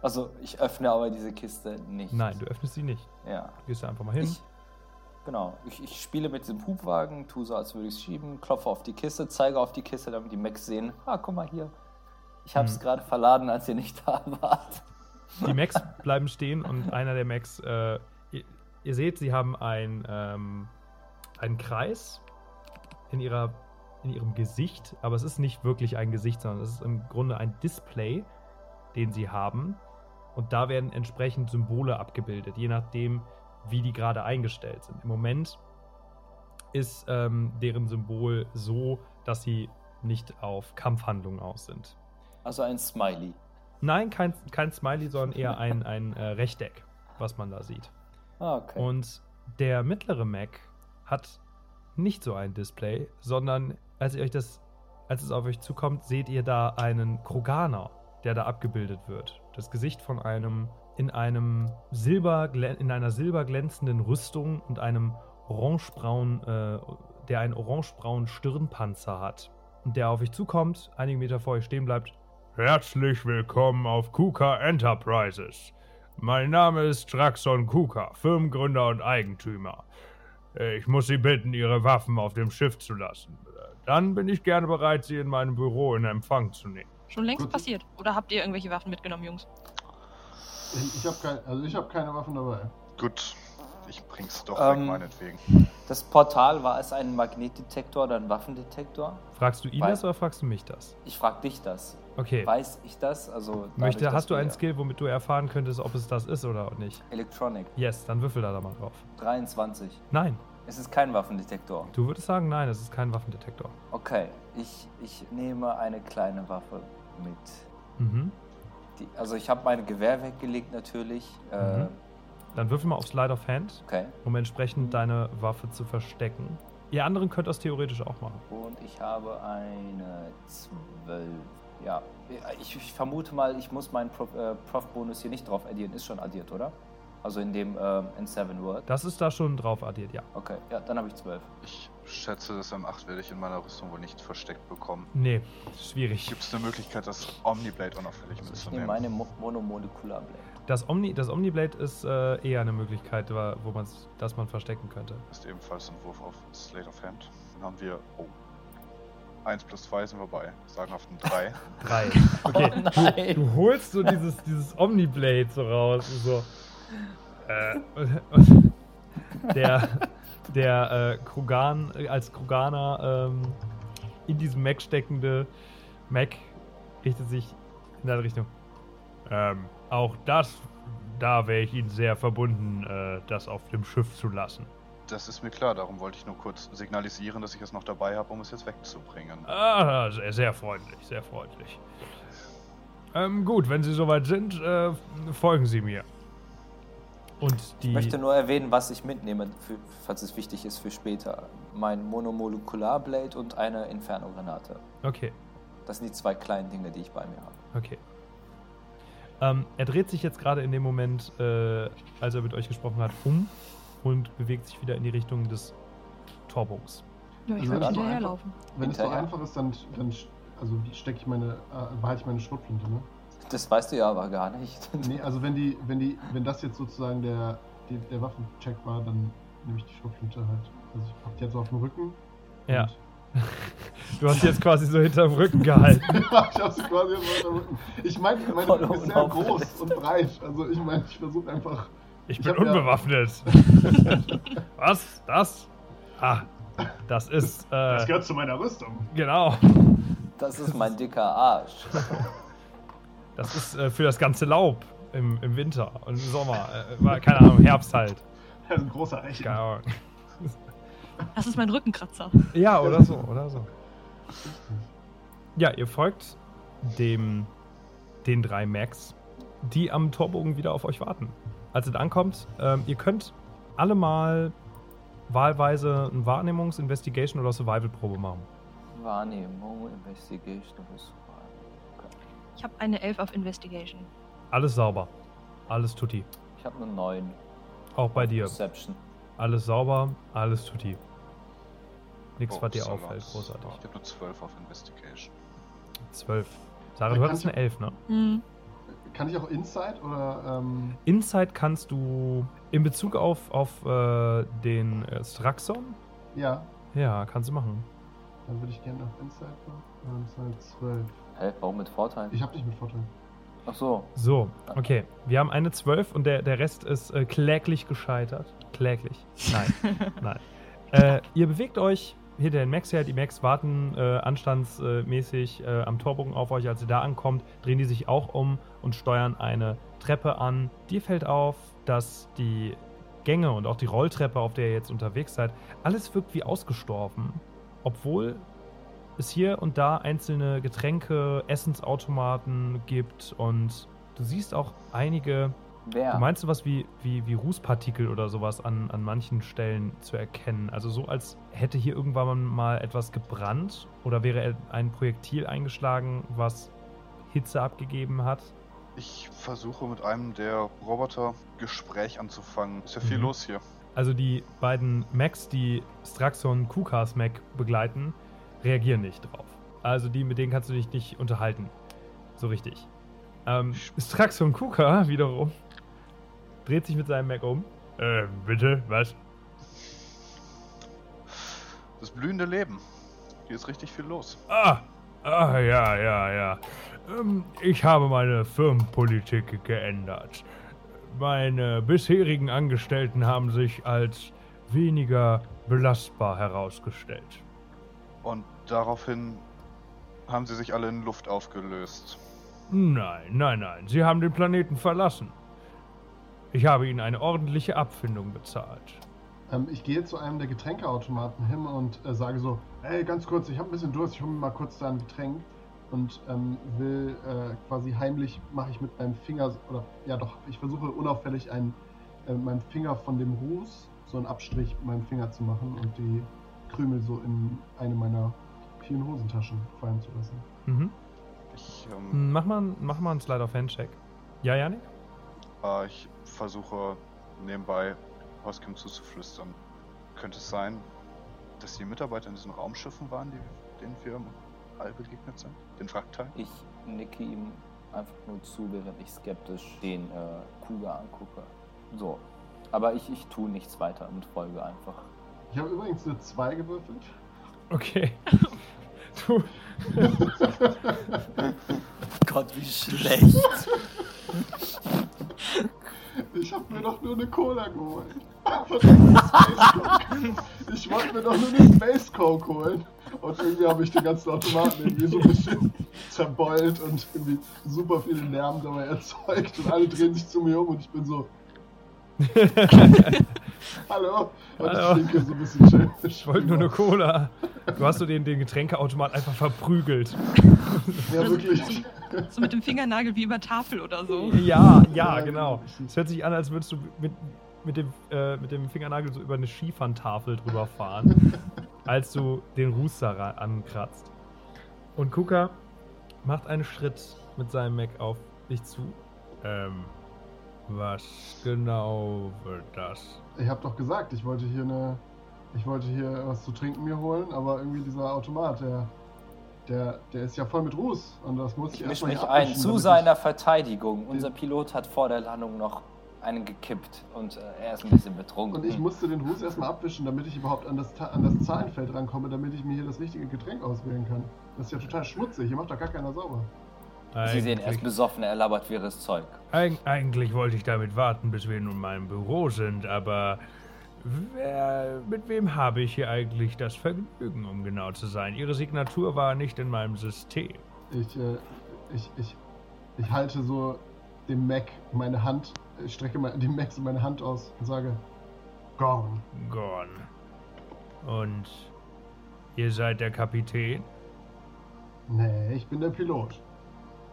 Also ich öffne aber diese Kiste nicht. nein, du öffnest sie nicht. Ja. Du gehst da einfach mal hin. Ich, genau, ich, ich spiele mit diesem Hubwagen, tue so, als würde ich es schieben, klopfe auf die Kiste, zeige auf die Kiste, damit die Macs sehen, ah, guck mal hier. Ich habe es Hm. gerade verladen, als ihr nicht da wart. Die Macs bleiben stehen und einer der Macs, äh, ihr, ihr seht, sie haben ein, ähm, einen Kreis in, ihrer, in ihrem Gesicht, aber es ist nicht wirklich ein Gesicht, sondern es ist im Grunde ein Display, den sie haben. Und da werden entsprechend Symbole abgebildet, je nachdem, wie die gerade eingestellt sind. Im Moment ist ähm, deren Symbol so, dass sie nicht auf Kampfhandlungen aus sind. Also ein Smiley. Nein, kein, kein Smiley, sondern eher ein, ein äh, Rechteck, was man da sieht. Ah, okay. Und der mittlere Mac hat nicht so ein Display, sondern als ihr euch das, als es auf euch zukommt, seht ihr da einen Kroganer, der da abgebildet wird. Das Gesicht von einem in einem silber in einer silberglänzenden Rüstung und einem orangebraun, äh, der einen orangebraunen Stirnpanzer hat und der auf euch zukommt, einige Meter vor euch stehen bleibt. Herzlich willkommen auf KUKA Enterprises. Mein Name ist Straxon Kuka, Firmengründer und Eigentümer. Ich muss Sie bitten, Ihre Waffen auf dem Schiff zu lassen. Dann bin ich gerne bereit, Sie in meinem Büro in Empfang zu nehmen. Schon längst Gut. passiert. Oder habt ihr irgendwelche Waffen mitgenommen, Jungs? Ich, ich habe kein, also ich hab keine Waffen dabei. Gut, ich bring's doch Ähm, weg, meinetwegen. das Portal, war es ein Magnetdetektor oder ein Waffendetektor? Fragst du ihn Weil- das oder fragst du mich das? Ich frage dich das. Okay. Weiß ich das? Also dadurch, Möchte, hast du einen Skill, womit du erfahren könntest, ob es das ist oder nicht? Electronic. Yes, dann würfel da, da mal drauf. 23. Nein. Es ist kein Waffendetektor. Du würdest sagen, nein, es ist kein Waffendetektor. Okay, ich, ich nehme eine kleine Waffe mit. Mhm. Die, also ich habe mein Gewehr weggelegt natürlich. Äh, Mhm. Dann würfel mal auf Slide of Hand, Okay. um entsprechend deine Waffe zu verstecken. Ihr anderen könnt das theoretisch auch machen. Und ich habe eine 12. Ja, ich, ich vermute mal, ich muss meinen Prof- äh, Prof-Bonus hier nicht drauf addieren. Ist schon addiert, oder? Also in dem ähm, N7 Word. Das ist da schon drauf addiert, ja. Okay, ja, dann habe ich 12. Ich schätze, das M8 werde ich in meiner Rüstung wohl nicht versteckt bekommen. Nee, schwierig. Gibt es eine Möglichkeit, das Omniblade unauffällig Also ich nehme mitzunehmen? meine Mo Monomolekularblade. Das, Omni, das Omniblade ist äh, eher eine Möglichkeit, wo man's, das man verstecken könnte. Ist ebenfalls ein Wurf auf Slate of Hand. Dann haben wir. Oh. 1 plus 2 sind wir bei. Sagenhaften 3. Drei. Okay, Oh nein. du, du holst so dieses, dieses Omniblade so raus und so. Äh, und, und der der äh, Krogan, äh, als Kroganer ähm, in diesem Mac steckende Mac richtet sich in deine Richtung. Ähm, auch das, da wäre ich Ihnen sehr verbunden, äh, das auf dem Schiff zu lassen. Das ist mir klar, darum wollte ich nur kurz signalisieren, dass ich es noch dabei habe, um es jetzt wegzubringen. Ah, sehr, sehr freundlich, sehr freundlich. Ähm, gut, wenn Sie soweit sind, äh, folgen Sie mir. Und die. Ich möchte nur erwähnen, was ich mitnehme, für, falls es wichtig ist für später. Mein Monomolekularblade und eine Inferno-Granate. Okay, Das sind die zwei kleinen Dinge, die ich bei mir habe. okay. Ähm, er dreht sich jetzt gerade in dem Moment, äh, als er mit euch gesprochen hat, um und bewegt sich wieder in die Richtung des Torbunks. Ja, ich Also würde wenn es so hinterherlaufen. einfach- Wenn es so einfach ist, dann, dann also stecke ich meine, äh, behalte ich meine Schrotflinte, ne? Das weißt du ja aber gar nicht. Nee, also wenn die, wenn die, wenn das jetzt sozusagen der, die, der Waffencheck war, dann nehme ich die Schrotflinte halt. Also ich hab die jetzt so auf dem Rücken. Ja. Du hast jetzt quasi so hinterm Rücken gehalten. Ja, ich hab sie quasi unter dem Rücken. Ich meine, meine Voll Rücken ist sehr groß und breit. Also ich meine, ich versuche einfach. Ich Ich bin hab ja- unbewaffnet. Was? Das? Ah, das ist, äh, gehört zu meiner Rüstung. genau. Das ist mein dicker Arsch. Das ist äh, für das ganze Laub im, im Winter und im Sommer. Äh, keine Ahnung, Herbst halt. Das ist ein großer Eichen. Keine Ahnung. Das ist mein Rückenkratzer. Ja, oder so, oder so. Ja, ihr folgt dem, den drei Max, die am Torbogen wieder auf euch warten. Als ihr da ankommt, ähm, ihr könnt alle mal wahlweise eine Wahrnehmungs-, Investigation- oder Survival-Probe machen. Wahrnehmung, Investigation, oder so. Ich habe eine 11 auf Investigation. Alles sauber. Alles tutti. Ich habe eine 9. Auch bei dir. Perception. Alles sauber, alles tutti. Nichts, Oh, was dir auffällt, großartig. Ich habe nur 12 auf Investigation. Zwölf. Sarah, Da du hattest eine Elf, ne? Hm. Kann ich auch Inside oder. Ähm, Inside kannst du in Bezug auf, auf äh, den äh, Straxon? ja, Ja, kannst du machen. dann würde ich gerne auf Inside machen. Das sind 12. Hä, warum mit Vorteil? Ich habe nicht mit Vorteil. Ach so. So, okay. Wir haben eine 12 und der, der Rest ist äh, kläglich gescheitert. Kläglich. Nein, nein. Äh, ihr bewegt euch hinter den Max her. Die Max warten äh, anstandsmäßig äh, am Torbogen auf euch. Als ihr da ankommt, drehen die sich auch um und steuern eine Treppe an. Dir fällt auf, dass die Gänge und auch die Rolltreppe, auf der ihr jetzt unterwegs seid, alles wirkt wie ausgestorben. Obwohl es hier und da einzelne Getränke, Essensautomaten gibt und du siehst auch einige, Wer? du meinst sowas wie, wie, wie Rußpartikel oder sowas an, an manchen Stellen zu erkennen. Also so, als hätte hier irgendwann mal etwas gebrannt oder wäre ein Projektil eingeschlagen, was Hitze abgegeben hat. Ich versuche mit einem der Roboter Gespräch anzufangen. Ist ja viel Mhm. los hier. Also die beiden Macs, die Straxon Kukas Mac begleiten, reagieren nicht drauf. Also die, mit denen kannst du dich nicht unterhalten. So richtig. Ähm, Straxon Kuka wiederum dreht sich mit seinem Mac um. Äh, bitte, was? Das blühende Leben. Hier ist richtig viel los. Ah, ah, ja, ja, ja. Ähm, ich habe meine Firmenpolitik geändert. Meine bisherigen Angestellten haben sich als weniger belastbar herausgestellt. Und daraufhin haben sie sich alle in Luft aufgelöst. Nein, nein, nein. Sie haben den Planeten verlassen. Ich habe ihnen eine ordentliche Abfindung bezahlt. Ähm, ich gehe zu einem der Getränkeautomaten hin und äh, sage so: Hey, ganz kurz, ich habe ein bisschen Durst, ich hole mir mal kurz da ein Getränk. Und ähm, will äh, quasi heimlich, mache ich mit meinem Finger, oder ja doch, ich versuche unauffällig einen, äh, meinen Finger von dem Ruß, so einen Abstrich mit meinem Finger zu machen und die Krümel so in eine meiner vielen Hosentaschen fallen zu lassen. Mhm. Ich, ähm, Hm, Mach mal, mach mal einen Slide of Hand-Check. Ja, Janik? äh, ich versuche nebenbei Hoskim zuzuflüstern. Könnte es sein, dass die Mitarbeiter in diesen Raumschiffen waren, die, denen wir im All begegnet sind? Den Wrackteil? Ich nicke ihm einfach nur zu, während ich skeptisch den äh, Kuga angucke. So. Aber ich, ich tue nichts weiter und folge einfach. Ich habe übrigens eine 2 gewürfelt. Okay. Du, Gott, wie schlecht. Ich habe mir doch nur eine Cola geholt. Ich wollte mir doch nur eine Space Coke holen. Und irgendwie habe ich den ganzen Automaten irgendwie so ein bisschen zerbeult und irgendwie super viel Lärm dabei erzeugt. Und alle drehen sich zu mir um und ich bin so, hallo. Hallo. ich so ich wollte nur eine Cola. Du hast so den, den Getränkeautomat einfach verprügelt. Ja, wirklich. So mit dem Fingernagel wie über Tafel oder so. Ja, ja, genau. Es hört sich an, als würdest du mit, mit, dem, äh, mit dem Fingernagel so über eine Skifahntafel drüber fahren, als du den Ruß da ra- ankratzt. Und Kuka macht einen Schritt mit seinem Mac auf dich zu. Ähm, was genau wird das? Ich habe doch gesagt, ich wollte hier eine, ich wollte hier was zu trinken mir holen, aber irgendwie dieser Automat, der, der, der ist ja voll mit Ruß und das muss ich Ich mische erstmal mich ein. Zu seiner Verteidigung. Unser Pilot hat vor der Landung noch einen gekippt und äh, er ist ein bisschen betrunken. Und ich musste den Ruß erstmal abwischen, damit ich überhaupt an das, Ta- an das Zahlenfeld rankomme, damit ich mir hier das richtige Getränk auswählen kann. Das ist ja total schmutzig, hier macht doch gar keiner sauber. Sie sehen, er ist Eigentlich, besoffen, er labert wirres Zeug. eig eigentlich wollte ich damit warten, bis wir nun mal im Büro sind, aber wer, mit wem habe ich hier eigentlich das Vergnügen, um genau zu sein? Ihre Signatur war nicht in meinem System. Ich, äh, ich, ich, ich halte so dem Mac meine Hand, ich strecke mal dem Mac so meine Hand aus und sage, Gorn. Gorn. Und ihr seid der Kapitän? Nee, ich bin der Pilot.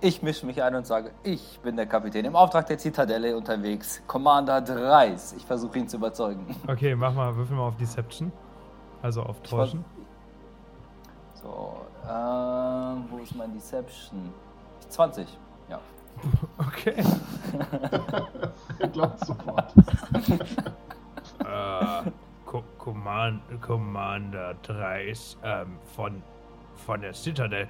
Ich mische mich ein und sage, ich bin der Kapitän im Auftrag der Zitadelle unterwegs. Commander Dreis. Ich versuche ihn zu überzeugen. Okay, mach mal, würfel mal auf Deception. Also auf Täuschen. So, ähm, wo ist mein Deception? 20. Ja. Okay. Glaubt sofort. äh, Co Command Commander Dreis ähm, von, von der Citadel.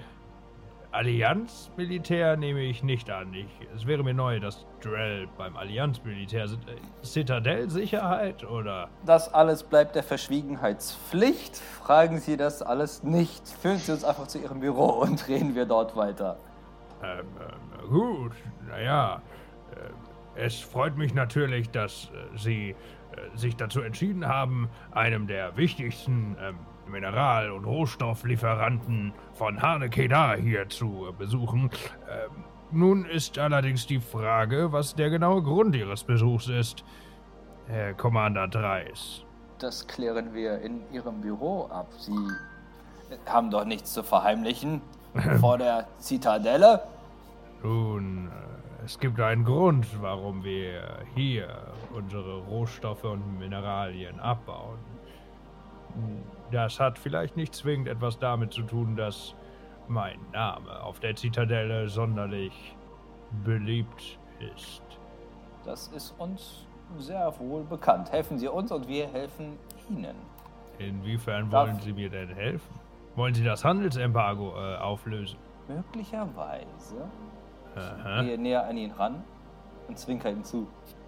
Allianz-Militär nehme ich nicht an. Ich, es wäre mir neu, dass Drell beim Allianz-Militär sind. Äh, Citadel-Sicherheit oder? Das alles bleibt der Verschwiegenheitspflicht. Fragen Sie das alles nicht. Führen Sie uns einfach zu Ihrem Büro und reden wir dort weiter. Ähm, ähm, gut, naja. Äh, es freut mich natürlich, dass äh, Sie äh, sich dazu entschieden haben, einem der wichtigsten ähm, Mineral- und Rohstofflieferanten von Hanekeda hier zu besuchen. Ähm, nun ist allerdings die Frage, was der genaue Grund Ihres Besuchs ist, Herr Commander Dreis. Das klären wir in Ihrem Büro ab. Sie haben doch nichts zu verheimlichen vor der Zitadelle. Nun, äh, es gibt einen Grund, warum wir hier unsere Rohstoffe und Mineralien abbauen. Das hat vielleicht nicht zwingend etwas damit zu tun, dass mein Name auf der Zitadelle sonderlich beliebt ist. Das ist uns sehr wohl bekannt. Helfen Sie uns und wir helfen Ihnen. Inwiefern Darf- wollen Sie mir denn helfen? Wollen Sie das Handelsembargo äh, auflösen? Möglicherweise. Aha. Gehe näher an ihn ran und zwinker ihm zu.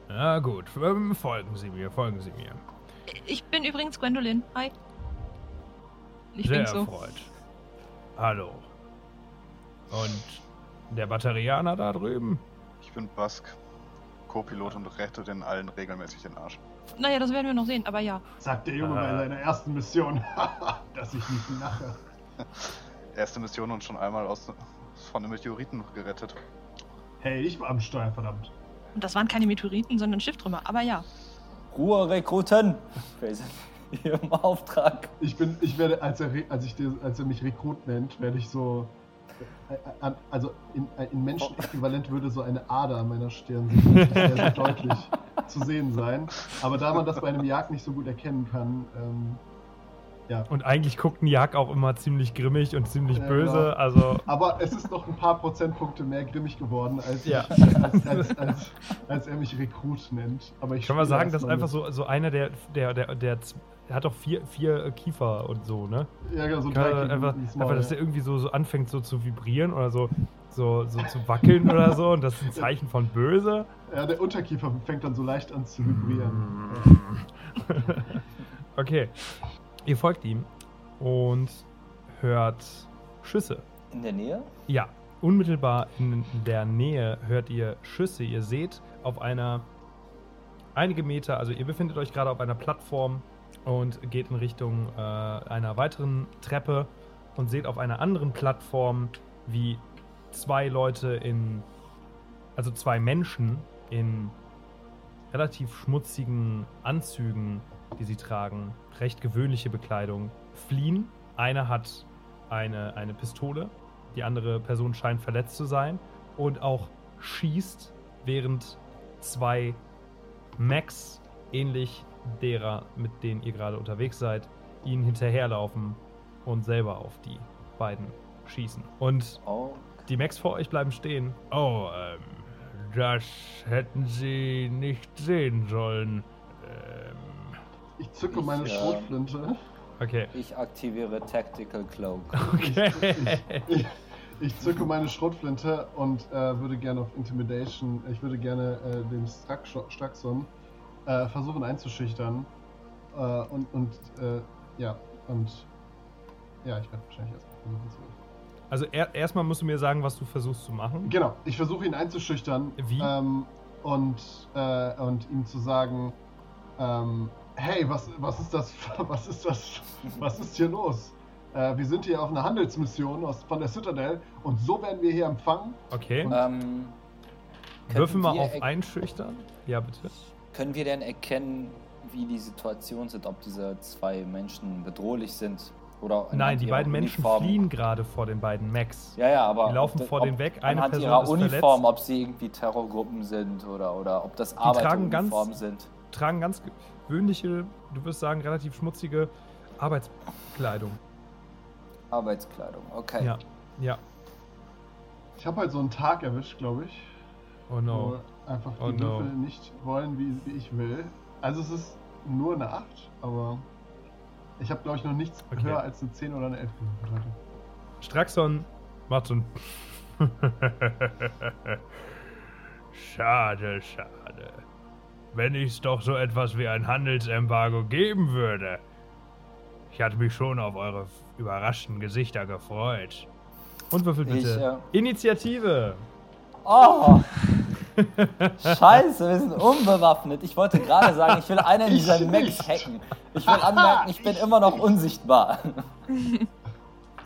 Na gut, ähm, folgen Sie mir, folgen Sie mir. Ich bin übrigens Gwendolyn. Hi. Ich Sehr bin so. erfreut. Hallo. Und der Batterianer da drüben? Ich bin Bask, Co-Pilot und rette den allen regelmäßig den Arsch. Naja, das werden wir noch sehen, aber ja. Sagt der Junge Ah. bei seiner ersten Mission. Dass ich nicht lache. Erste Mission und schon einmal aus, von einem Meteoriten gerettet. Hey, ich war am Steuer, verdammt. Und das waren keine Meteoriten, sondern Schifftrümmer, aber ja. Ruhe, Rekruten! Im Auftrag. Ich bin, ich werde, als er, als ich, dir- als er mich Rekrut nennt, werde ich so, äh, äh, also in, äh, in Menschenäquivalent würde so eine Ader an meiner Stirn sehr, sehr, sehr deutlich zu sehen sein. Aber da man das bei einem Jagd nicht so gut erkennen kann, ähm, ja. Und eigentlich guckt Niak auch immer ziemlich grimmig und ziemlich Ja, böse. genau. Also, Aber es ist noch ein paar Prozentpunkte mehr grimmig geworden, als, Ja. ich, als, als, als, als er mich Rekrut nennt. Aber ich kann mal spiele sagen, dass einfach so, so einer der, der, der, der, der hat doch vier, vier äh, Kiefer und so, ne? Ja, genau, so ein Kann er einfach, Maul, einfach, dass der irgendwie so, so anfängt so zu vibrieren oder so, so, so zu wackeln oder so. Und das ist ein Zeichen von böse. Ja, der Unterkiefer fängt dann so leicht an zu vibrieren. okay. Ihr folgt ihm und hört Schüsse. In der Nähe? Ja, unmittelbar in der Nähe hört ihr Schüsse. Ihr seht auf einer einige Meter, also ihr befindet euch gerade auf einer Plattform und geht in Richtung äh, einer weiteren Treppe und seht auf einer anderen Plattform, wie zwei Leute in, also zwei Menschen in relativ schmutzigen Anzügen, die sie tragen, recht gewöhnliche Bekleidung, fliehen. Einer hat eine, eine Pistole, die andere Person scheint verletzt zu sein und auch schießt, während zwei Max, ähnlich derer, mit denen ihr gerade unterwegs seid, ihnen hinterherlaufen und selber auf die beiden schießen. Und die Max vor euch bleiben stehen. Oh, ähm, das hätten sie nicht sehen sollen. Ähm, Ich zücke Ich, meine äh, Schrotflinte. okay. ich aktiviere Tactical Cloak. Okay. Ich, Ich zücke meine Schrotflinte und äh, würde gerne auf Intimidation, ich würde gerne äh, dem Strax- Straxon äh, versuchen einzuschüchtern. Äh, und, und äh, ja, und ja, ich werde wahrscheinlich erstmal versuchen zu. Also er, erstmal musst du mir sagen, was du versuchst zu machen. Genau, ich versuche ihn einzuschüchtern. Wie? Ähm, und, äh, und ihm zu sagen, ähm, hey, was, was ist das, was ist das, was ist hier los? Äh, wir sind hier auf einer Handelsmission aus, von der Citadel und so werden wir hier empfangen. Okay. Ähm, Würfel mal wir auf er- Einschüchtern. Ja, bitte. Können wir denn erkennen, wie die Situationen sind, ob diese zwei Menschen bedrohlich sind? Oder Nein, die beiden Menschen Uniform? fliehen gerade vor den beiden Macs. Ja, ja, aber. Die laufen ob, vor ob, denen weg, eine anhand Person ihrer ist Uniform, verletzt. ob sie irgendwie Terrorgruppen sind oder, oder ob das tragen ganz- Arbeiteruniformen sind. Tragen ganz gewöhnliche, du wirst sagen, relativ schmutzige Arbeitskleidung. Arbeitskleidung, okay. Ja. Ja. Ich habe halt so einen Tag erwischt, glaube ich, Oh no. Einfach die Oh no. Würfel nicht wollen, wie, wie ich will. Also es ist nur eine 8, aber ich habe, glaube ich, noch nichts Okay. höher als eine 10 oder eine 11 gewürfelt heute. Straxon macht so ein. schade, schade. Wenn es doch so etwas wie ein Handelsembargo geben würde. Ich hatte mich schon auf eure überraschten Gesichter gefreut. Und würfelt Ich, bitte. Initiative! Oh! Scheiße, wir sind unbewaffnet. Ich wollte gerade sagen, ich will einen Ich dieser Macs nicht. hacken. Ich will anmerken, ich bin immer noch unsichtbar.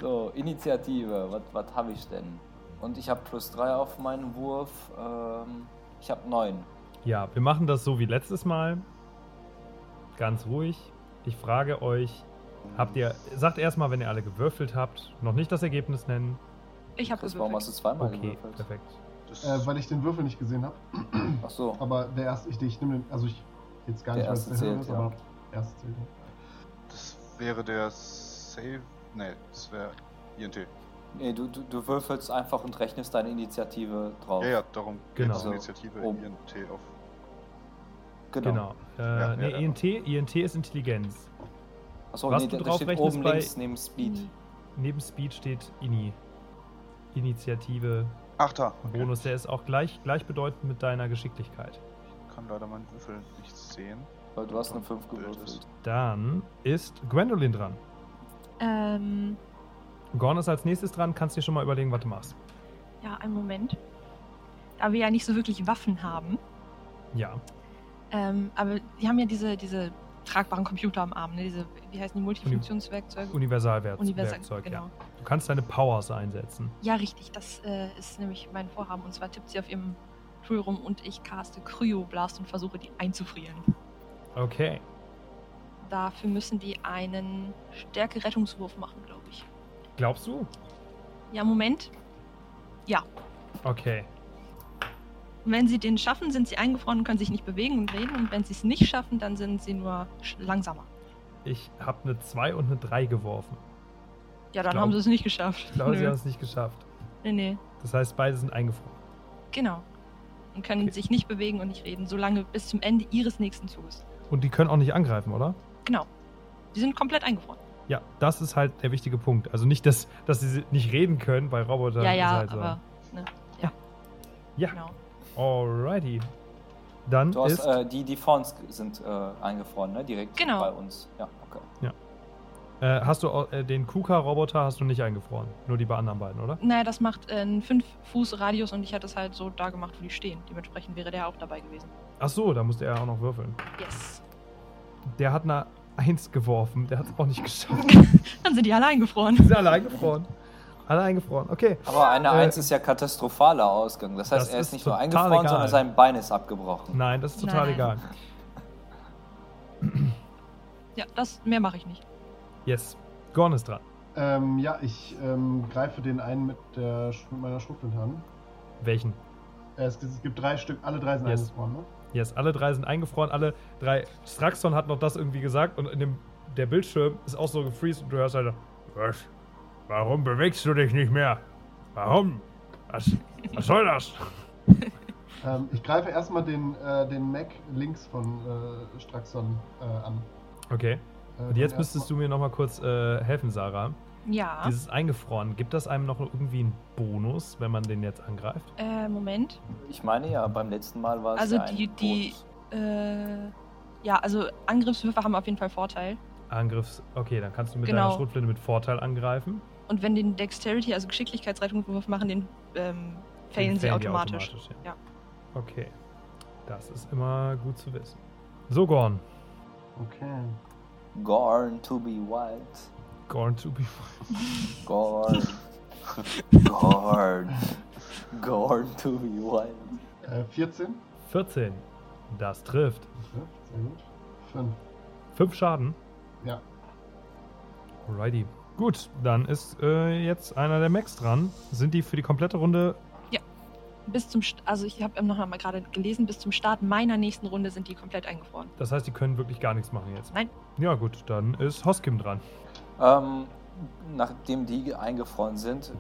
So, Initiative. Was, was habe ich denn? Und ich habe plus 3 auf meinen Wurf. Ähm, ich habe 9. Ja, wir machen das so wie letztes Mal. Ganz ruhig. Ich frage euch, habt ihr. Sagt erstmal, wenn ihr alle gewürfelt habt, noch nicht das Ergebnis nennen. Ich habe Chris, warum hast du zweimal Okay, gewürfelt? perfekt. Äh, weil ich den Würfel nicht gesehen habe. Ach so. Aber der erste, ich, ich nehme den, also ich jetzt gar nicht, weil es erste der zählt, ist, ja. aber der erste zählt. das wäre der Save. Nee, das wäre INT. Nee, du, du, du würfelst einfach und rechnest deine Initiative drauf. Ja, ja, darum Genau. geht es Initiative Also, oben. INT auf. Genau. Genau. Äh, Ja, nee, ja, ja. INT, INT ist Intelligenz. Achso, Was nee, du drauf steht rechnest oben bei- links neben Speed. Neben Speed steht INI. Initiative, Ach, da. Okay. Bonus, der ist auch gleich, gleichbedeutend mit deiner Geschicklichkeit. Ich kann leider meinen Würfel nicht sehen. Weil du hast eine 5 Bild gewürfelt. ist. Dann ist Gwendolyn dran. Ähm, Gorn ist als nächstes dran, kannst dir schon mal überlegen, was du machst. ja, einen Moment. Da wir ja nicht so wirklich Waffen haben, Ja. ähm, aber die haben ja diese, diese tragbaren Computer am Arm, ne? diese, wie heißen die, Multifunktionswerkzeuge? Universalwerkzeug, Universal, ja. genau. Du kannst deine Powers einsetzen. Ja, richtig, das äh, ist nämlich mein Vorhaben. Und zwar tippt sie auf ihrem Tool rum und ich caste Cryoblast und versuche die einzufrieren. Okay. Dafür müssen die einen Stärke-Rettungswurf machen, glaube ich. Glaubst du? Ja, Moment. Ja. Okay. Und wenn sie den schaffen, sind sie eingefroren und können sich nicht bewegen und reden. Und wenn sie es nicht schaffen, dann sind sie nur langsamer. Ich habe eine 2 und eine 3 geworfen. Ja, dann glaub- haben sie es nicht geschafft. Ich glaube, sie haben es nicht geschafft. Nee, nee. Das heißt, beide sind eingefroren. Genau. Und können Okay. sich nicht bewegen und nicht reden, solange bis zum Ende ihres nächsten Zuges. Und die können auch nicht angreifen, oder? Genau. Die sind komplett eingefroren. Ja, das ist halt der wichtige Punkt. Also nicht, dass, dass sie nicht reden können bei Robotern. ja, ja, halt so. aber. Ne, ja, Ja, genau. Alrighty. Dann Du hast, ist. äh, die, die vor uns sind äh, eingefroren, ne? Direkt Genau. bei uns. Ja, okay. Äh, hast du äh, den KUKA-Roboter hast du nicht eingefroren? Nur die bei anderen beiden, oder? Naja, das macht äh, einen 5-Fuß-Radius und ich hatte es halt so da gemacht, wo die stehen. Dementsprechend wäre der auch dabei gewesen. Ach so, da musste er auch noch würfeln. Yes. Der hat eine 1 geworfen. Der hat es auch nicht geschafft. Dann sind die alle eingefroren. Die sind alle eingefroren. Alle eingefroren. Okay. Aber eine Äh, 1 ist ja katastrophaler Ausgang. Das heißt, das er ist ist nicht nur eingefroren, egal. sondern sein Bein ist abgebrochen. Nein, das ist total Nein. egal. Ja, das mehr mache ich nicht. Yes. Gorn ist dran. Ähm, ja, ich ähm, greife den einen mit, der, mit meiner Schrotflinte an. Welchen? Äh, es, es gibt drei Stück, alle drei sind Yes. eingefroren, ne? Yes, alle drei sind eingefroren. Alle drei. Straxon hat noch das irgendwie gesagt und in dem, der Bildschirm ist auch so gefreezed und du hörst halt. Was? Warum bewegst du dich nicht mehr? Warum? Was, was soll das? Ähm, ich greife erstmal den, äh, den Mac links von äh, Straxon äh, an. Okay. Äh, Und jetzt müsstest du mir noch mal kurz äh, helfen, Sarah. Ja. Dieses Eingefroren, gibt das einem noch irgendwie einen Bonus, wenn man den jetzt angreift? Äh, Moment. Ich meine ja, beim letzten Mal war es Also ja ein die- die- Bonus. Äh, ja, also Angriffswürfe haben auf jeden Fall Vorteil. Angriffs. Okay, dann kannst du mit Genau. deiner Schrotflinte mit Vorteil angreifen. Und wenn den Dexterity, also Geschicklichkeitsrettungswurf machen, den ähm, failen Den sie die automatisch. ja. Ja. Okay. Das ist immer gut zu wissen. So, Gorn. Okay. Gorn to be wild. Gorn to be. Gorn. Gorn. Gorn to be wild. Äh, 14. 14. Das trifft. Trifft, sehr gut. 5. 5 Schaden. Ja. Alrighty. Gut, dann ist äh, jetzt einer der Max dran. Sind die für die komplette Runde. Bis zum, St- also ich habe noch mal gerade gelesen, bis zum Start meiner nächsten Runde sind die komplett eingefroren. Das heißt, die können wirklich gar nichts machen jetzt. Nein. Ja, gut, dann ist Hoskim dran. Ähm, nachdem die eingefroren sind,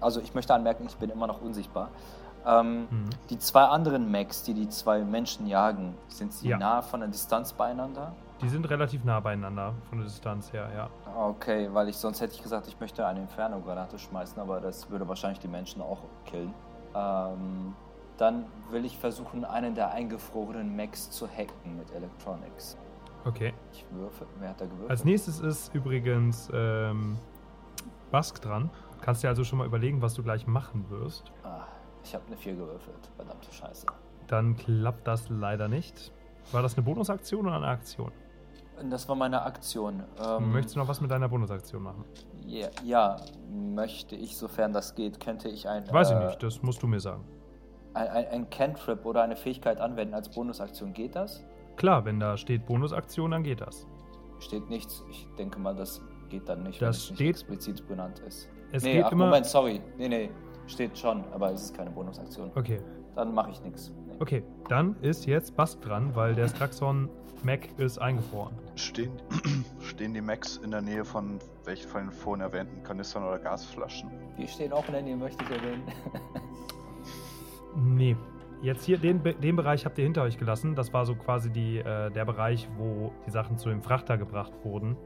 also ich möchte anmerken, ich bin immer noch unsichtbar. Ähm, Mhm. Die zwei anderen Mechs, die die zwei Menschen jagen, sind sie Ja. nah von der Distanz beieinander? Die sind relativ nah beieinander von der Distanz her, ja. Okay, weil ich sonst hätte ich gesagt, ich möchte eine Inferno-Granate schmeißen, aber das würde wahrscheinlich die Menschen auch killen. Ähm, dann will ich versuchen, einen der eingefrorenen Mechs zu hacken mit Electronics. Okay. Ich würfe. Wer hat da gewürfelt? Als nächstes ist übrigens ähm, Bask dran. Kannst dir also schon mal überlegen, was du gleich machen wirst. Ah, ich habe eine 4 gewürfelt. Verdammte Scheiße. Dann klappt das leider nicht. War das eine Bonusaktion oder eine Aktion? Das war meine Aktion. Ähm, Möchtest du noch was mit deiner Bonusaktion machen? Ja, ja, möchte ich, sofern das geht, könnte ich ein, Weiß äh, ich nicht, das musst du mir sagen. ein, ein, ein Cantrip oder eine Fähigkeit anwenden als Bonusaktion. Geht das? Klar, wenn da steht Bonusaktion, dann geht das. Steht nichts. Ich denke mal, das geht dann nicht, Das wenn es nicht explizit benannt ist. Es nee, geht ach, immer. Moment, sorry. Nee, nee, steht schon, aber es ist keine Bonusaktion. Okay, Dann mache ich nichts. Nee. okay. Dann ist jetzt Bask dran, weil der Straxon Mac ist eingefroren. Stehen, stehen die Mechs in der Nähe von welchen von den vorhin erwähnten Kanistern oder Gasflaschen? Wir stehen auch in der Nähe, möchte ich erwähnen. Nee. Jetzt hier, den, den Bereich habt ihr hinter euch gelassen. Das war so quasi die, äh, der Bereich, wo die Sachen zu dem Frachter gebracht wurden.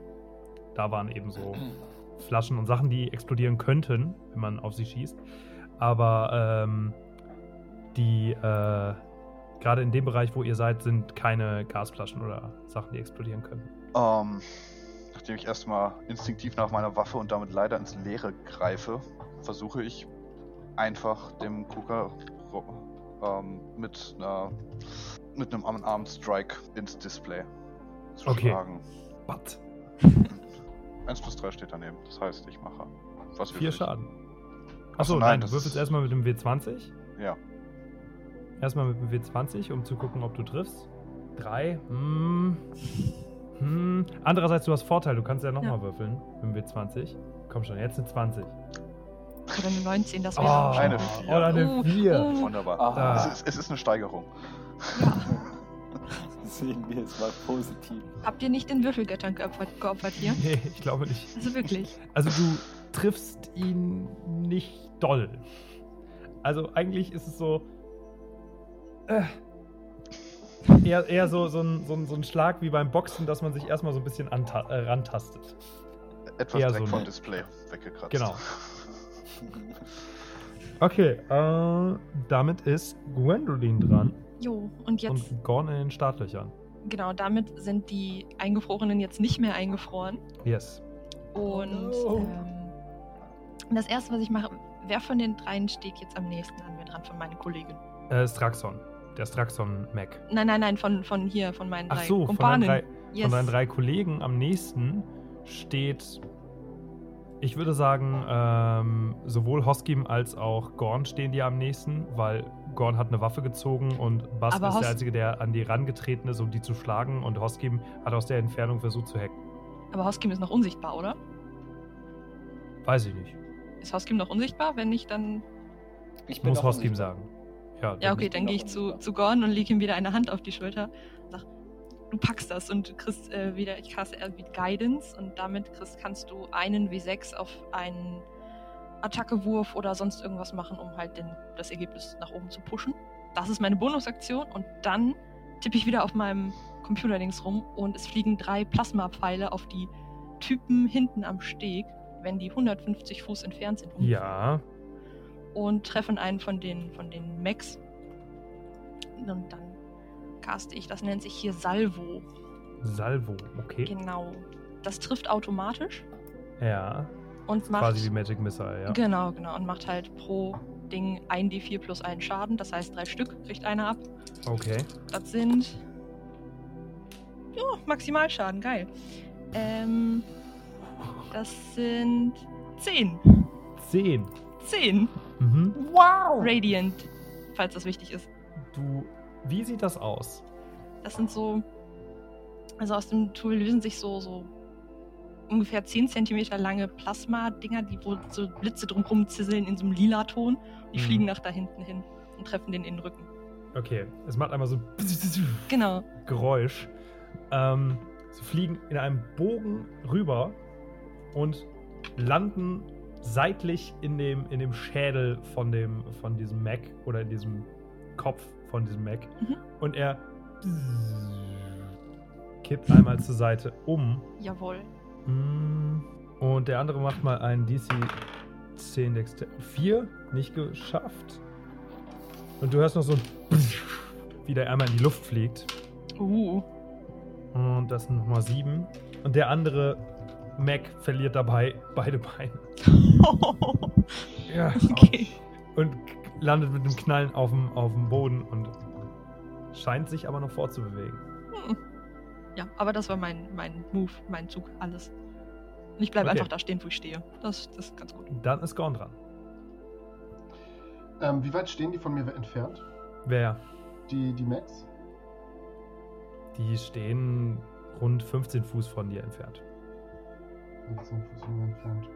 Da waren eben so Flaschen und Sachen, die explodieren könnten, wenn man auf sie schießt. Aber ähm, die, äh, gerade in dem Bereich, wo ihr seid, sind keine Gasflaschen oder Sachen, die explodieren können. Ähm, nachdem ich erstmal instinktiv nach meiner Waffe und damit leider ins Leere greife, versuche ich einfach dem Kuka ähm, mit, einer, mit einem Unarmed Strike ins Display zu Okay. schlagen. Was? 1 plus 3 steht daneben. Das heißt, ich mache. Was Vier? Schaden. Achso, Achso, nein, nein, du würfelst erstmal mit dem W20. Ja. Erstmal mit dem W20, um zu gucken, ob du triffst. Drei. Hm. Hm. Andererseits, du hast Vorteil, du kannst ja nochmal Ja. würfeln mit dem W20. Komm schon, jetzt eine 20. Oder eine 19, das Oh, wäre schon eine gut. Vier. Oder eine Oh, 4. oh. Wunderbar. Aha. Es, ist, es ist eine Steigerung. Sehen wir es mal positiv. Habt ihr nicht den Würfelgöttern geopfert, geopfert hier? Nee, ich glaube nicht. Also wirklich. Also du triffst ihn nicht doll. Also eigentlich ist es so. Äh, eher eher so, so, ein, so, ein, so ein Schlag wie beim Boxen, dass man sich erstmal so ein bisschen anta äh, rantastet. Etwas Eher Dreck so vom Display weggekratzt. Genau. Okay, äh, damit ist Gwendolyn dran Jo, und jetzt, und Gorn in den Startlöchern. genau, damit sind die Eingefrorenen jetzt nicht mehr eingefroren. Yes. Und Oh ähm, das erste, was ich mache, wer von den dreien steht jetzt am nächsten an mir dran, von meinen Kollegen? Äh, Straxon. Der Straxon Mac. Nein, nein, nein, von, von hier, von meinen Ach drei so, von Kumpanen. deinen, drei, yes. von deinen drei Kollegen am nächsten steht, ich würde sagen, ähm, sowohl Hoskim als auch Gorn stehen dir am nächsten, weil Gorn hat eine Waffe gezogen und Bast ist Hos- der Einzige, der an die rangetreten ist, um die zu schlagen und Hoskim hat aus der Entfernung versucht zu hacken. Aber Hoskim ist noch unsichtbar, oder? Weiß ich nicht. Ist Hoskim noch unsichtbar? Wenn nicht, dann. Ich bin Muss Hoskim sagen. Ja, Ja, okay, dann gehe ich zu, zu Gorn und lege ihm wieder eine Hand auf die Schulter und sag, du packst das und du kriegst äh, wieder, ich caste irgendwie Guidance und damit kriegst, kannst du einen W6 auf einen Attackewurf oder sonst irgendwas machen, um halt den, das Ergebnis nach oben zu pushen. Das ist meine Bonusaktion und dann tippe ich wieder auf meinem Computerdings rum und es fliegen drei Plasmapfeile auf die Typen hinten am Steg wenn die 150 Fuß entfernt sind. Ja. Und treffen einen von den, von den Mechs. Und dann caste ich, das nennt sich hier Salvo. Salvo, okay. Genau. Das trifft automatisch Ja. und macht. Quasi wie Magic Missile, ja. Genau, genau. Und macht halt pro Ding 1d4 plus einen Schaden. Das heißt, drei Stück kriegt einer ab. Okay. Das sind. Ja, Maximalschaden, geil. Ähm. Das sind 10. Zehn. 10. Mhm. Wow! Radiant, falls das wichtig ist. Du, wie sieht das aus? Das sind so. Also aus dem Tool lösen sich so, so ungefähr 10 cm lange Plasma-Dinger, die wo so Blitze drumherum zisseln in so einem lila Ton. Die Mhm. fliegen nach da hinten hin und treffen den in den Rücken. Okay, es macht einmal so Genau. Geräusch. Ähm, sie fliegen in einem Bogen rüber und landen seitlich in dem, in dem Schädel von, dem, von diesem Mac oder in diesem Kopf von diesem Mac. Mhm. Und er kippt einmal zur Seite um. Jawohl. Mm, Und der andere macht mal einen DC 10 Dexter. 4, nicht geschafft. Und du hörst noch so ein wie der einmal in die Luft fliegt. Uh. Und das sind nochmal 7. Und der andere Mac verliert dabei beide Beine. Ja. okay. Und landet mit einem Knallen auf dem, auf dem Boden und scheint sich aber noch fortzubewegen. Hm. Ja, aber das war mein, mein Move, mein Zug, alles. Und ich bleibe Okay. einfach da stehen, wo ich stehe. Das, das ist ganz gut. Dann ist Gorn dran. Ähm, wie weit stehen die von mir entfernt? Wer? Die, die Max? Die stehen rund 15 Fuß von dir entfernt. 15 Fuß von mir entfernt.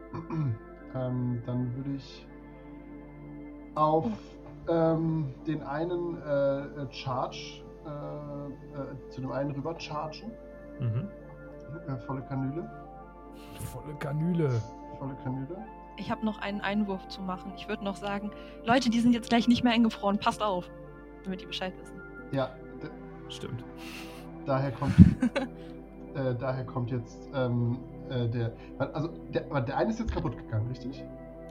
ähm, dann würde ich auf ähm, den einen äh, äh, Charge, äh, äh, zu dem einen rüber chargen. Mhm. Äh, volle Kanüle. Volle Kanüle. Volle Kanüle. Ich habe noch einen Einwurf zu machen. Ich würde noch sagen, Leute, die sind jetzt gleich nicht mehr eingefroren. Passt auf, damit die Bescheid wissen. Ja, Stimmt. daher kommt, äh, daher kommt jetzt ähm, äh, der. Also der, der eine ist jetzt kaputt gegangen, richtig?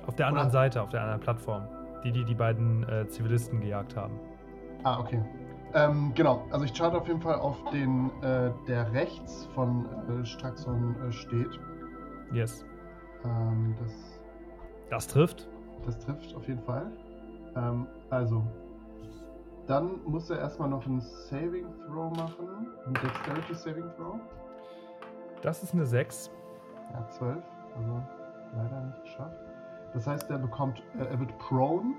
Auf der anderen Oder- Seite, auf der anderen Plattform. Die, die die beiden äh, Zivilisten gejagt haben. Ah, okay. Ähm, genau, also ich charte auf jeden Fall auf den, äh, der rechts von äh, Straxon äh, steht. Yes. Ähm, das, Das trifft. das trifft auf jeden Fall. Ähm, also, dann muss er erstmal noch einen Saving Throw machen. Ein Dexterity Saving Throw. Das ist eine 6. Ja, 12. Also leider nicht geschafft. Das heißt, er bekommt, äh, er wird prone.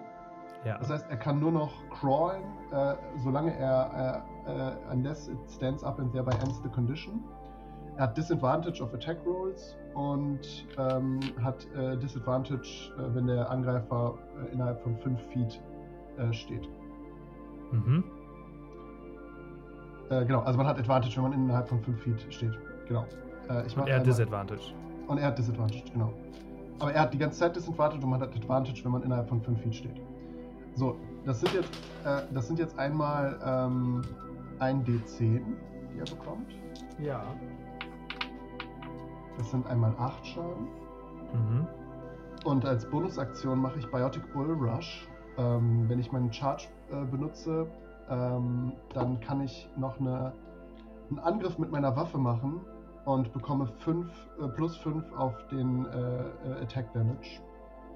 Ja. Das heißt, er kann nur noch crawlen, äh, solange er, äh, äh, unless it stands up and thereby ends the condition. Er hat Disadvantage of Attack Rolls und ähm, hat äh, Disadvantage, äh, wenn der Angreifer innerhalb von 5 Feet steht. Mhm. Genau, also man hat Advantage, wenn man innerhalb von 5 Feet steht. Genau. Äh, ich Und er hat Disadvantage. Und er hat Disadvantage, genau. Aber er hat die ganze Zeit Disadvantage und man hat Advantage, wenn man innerhalb von 5 Feet steht. So, das sind jetzt, äh, das sind jetzt einmal ähm, ein D10, die er bekommt. Ja. Das sind einmal 8 Schaden. Mhm. Und als Bonusaktion mache ich Biotic Bull Rush. Ähm, wenn ich meinen Charge äh, benutze, ähm, dann kann ich noch eine, einen Angriff mit meiner Waffe machen und bekomme 5, äh, plus 5 auf den äh, äh, Attack Damage.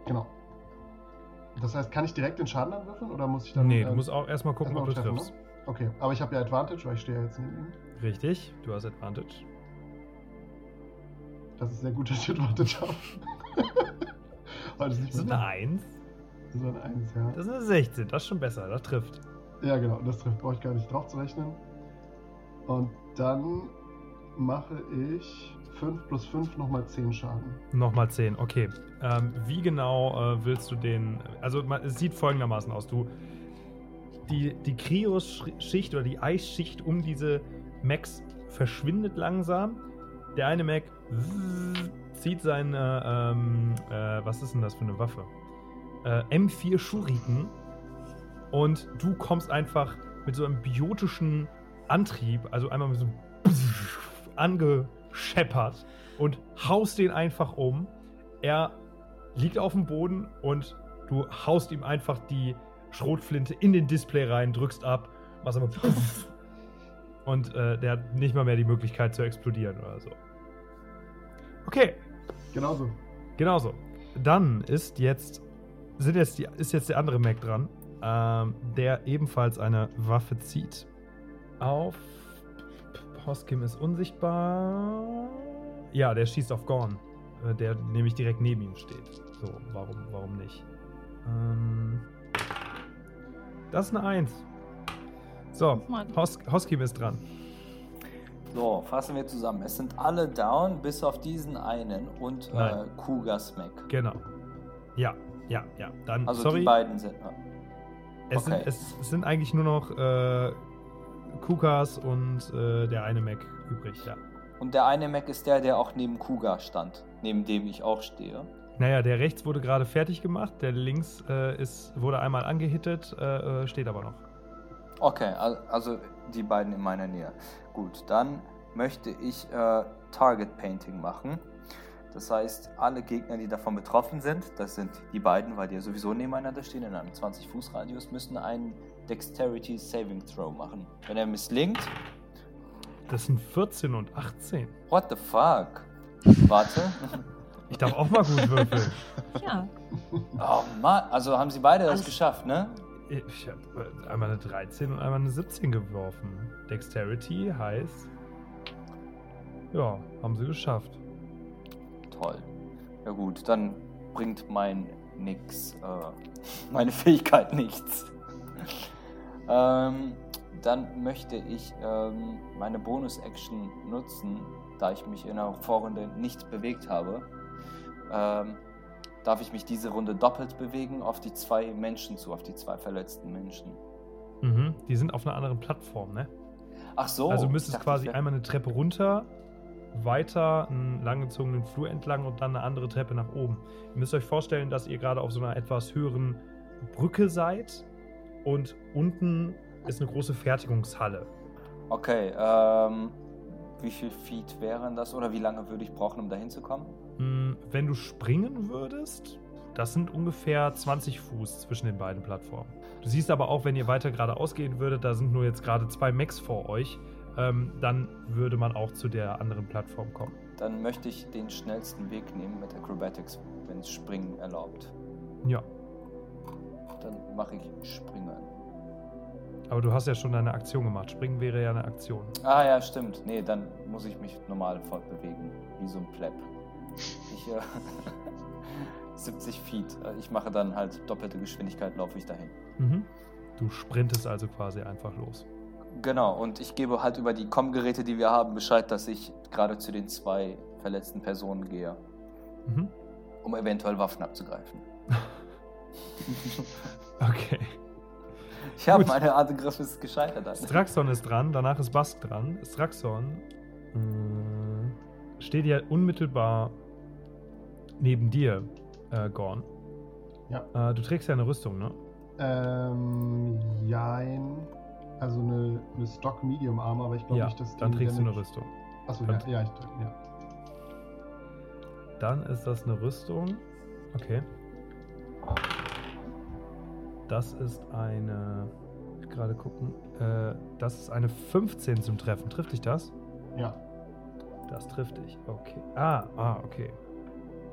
Genau. Das heißt, kann ich direkt den Schaden anwürfeln oder muss ich dann. nee, äh, du musst auch erstmal gucken, ob du erstmal treffen, triffst. ne? Okay, aber ich habe ja Advantage, weil ich stehe ja jetzt neben ihm. Richtig, du hast Advantage. Das ist sehr gut, dass ich Advantage habe. Ist Das ist eine 1. Das war eine 1, ja. Das ist eine 16. Das ist schon besser. Das trifft. Ja, genau, das trifft, brauche ich gar nicht drauf zu rechnen. Und dann mache ich 5 plus 5 nochmal 10 Schaden. Nochmal 10, okay. Ähm, wie genau äh, willst du den. Also, man, es sieht folgendermaßen aus. Du. Die, die Krios-Schicht oder die Eisschicht um diese Macs verschwindet langsam. Der eine Mac zieht seine. Ähm, äh, was ist denn das für eine Waffe? Äh, M4 Shuriken. Und du kommst einfach mit so einem biotischen Antrieb, also einmal mit so einem angescheppert und haust den einfach um. er liegt auf dem Boden und du haust ihm einfach die Schrotflinte in den Display rein, drückst ab, machst aber puff, und äh, der hat nicht mal mehr die Möglichkeit zu explodieren oder so. Okay, Genauso. genauso. Dann ist jetzt, sind jetzt die, ist jetzt der andere Mac dran, ähm, der ebenfalls eine Waffe zieht. Auf. Hoskim ist unsichtbar. Ja, der schießt auf Gorn, äh, der nämlich direkt neben ihm steht. So, warum, warum nicht? Ähm, das ist eine Eins. So. Hos Hoskim ist dran. So, fassen wir zusammen. Es sind alle down, bis auf diesen einen und äh, Nein. Kuga Smack. Genau. Ja, ja, ja. Dann, Also sorry. die beiden sind. Es, Okay. sind, es, es sind eigentlich nur noch äh, Kukas und äh, der eine Mac übrig, ja. Und der eine Mac ist der, der auch neben Kuga stand, neben dem ich auch stehe. Naja, der rechts wurde gerade fertig gemacht, der links äh, ist, wurde einmal angehittet, äh, äh, steht aber noch. Okay, al- also die beiden in meiner Nähe. Gut, dann möchte ich äh, Target Painting machen. Das heißt, alle Gegner, die davon betroffen sind, das sind die beiden, weil die ja sowieso nebeneinander stehen in einem 20-Fuß-Radius, müssen einen Dexterity Saving Throw machen. Wenn er misslingt, Das sind 14 und 18. what the fuck? Warte. Ich darf auch mal gut würfeln. Ja. Oh Mann, also haben sie beide das Alles- geschafft, ne? Ich habe einmal eine 13 und einmal eine 17 geworfen. Dexterity heißt. Ja, haben sie geschafft. Toll. Ja gut, dann bringt mein nix, äh, meine Fähigkeit nichts. Ähm, dann möchte ich ähm, meine Bonus-Action nutzen, da ich mich in der Vorrunde nicht bewegt habe. Ähm, darf ich mich diese Runde doppelt bewegen auf die zwei Menschen zu, auf die zwei verletzten Menschen. Mhm. Die sind auf einer anderen Plattform, ne? Ach so. also du müsstest dachte, quasi einmal eine Treppe runter, weiter einen langgezogenen Flur entlang und dann eine andere Treppe nach oben. Ihr müsst euch vorstellen, dass ihr gerade auf so einer etwas höheren Brücke seid und unten ist eine große Fertigungshalle. Okay, ähm, wie viel Feet wären das oder wie lange würde ich brauchen, um da hinzukommen? Hm, Wenn du springen würdest, das sind ungefähr 20 Fuß zwischen den beiden Plattformen. Du siehst aber auch, wenn ihr weiter geradeaus gehen würdet, da sind nur jetzt gerade zwei Mechs vor euch, ähm, dann würde man auch zu der anderen Plattform kommen. Dann möchte ich den schnellsten Weg nehmen mit Acrobatics, wenn es Springen erlaubt. Ja, Dann mache ich Springen. aber du hast ja schon deine Aktion gemacht. Springen wäre ja eine Aktion. Ah ja, stimmt. Nee, dann muss ich mich normal fortbewegen, wie so ein Pleb. Ich, äh, 70 Feet. Ich mache dann halt doppelte Geschwindigkeit, laufe ich dahin. Mhm. Du sprintest also quasi einfach los. Genau, und ich gebe halt über die Com-Geräte, die wir haben, Bescheid, dass ich gerade zu den zwei verletzten Personen gehe, Mhm. um eventuell Waffen abzugreifen. Okay. Ich habe meine Angriff ist gescheitert. dann. Straxon ist dran, danach ist Bask dran. Straxon äh, steht ja unmittelbar neben dir, äh, Gorn. Ja. Äh, du trägst ja eine Rüstung, ne? Ähm, jein. Also eine, eine Stock Medium Armor, aber ich glaube ja, nicht, dass die dann trägst du eine Rüstung. Achso, Dann- ja, ja, ich trage, ja. Dann ist das eine Rüstung. Okay. Das ist eine. Gerade gucken. Äh, das ist eine 15 zum Treffen. Trifft dich das? Ja. Das trifft dich. Okay. Ah, ah, okay.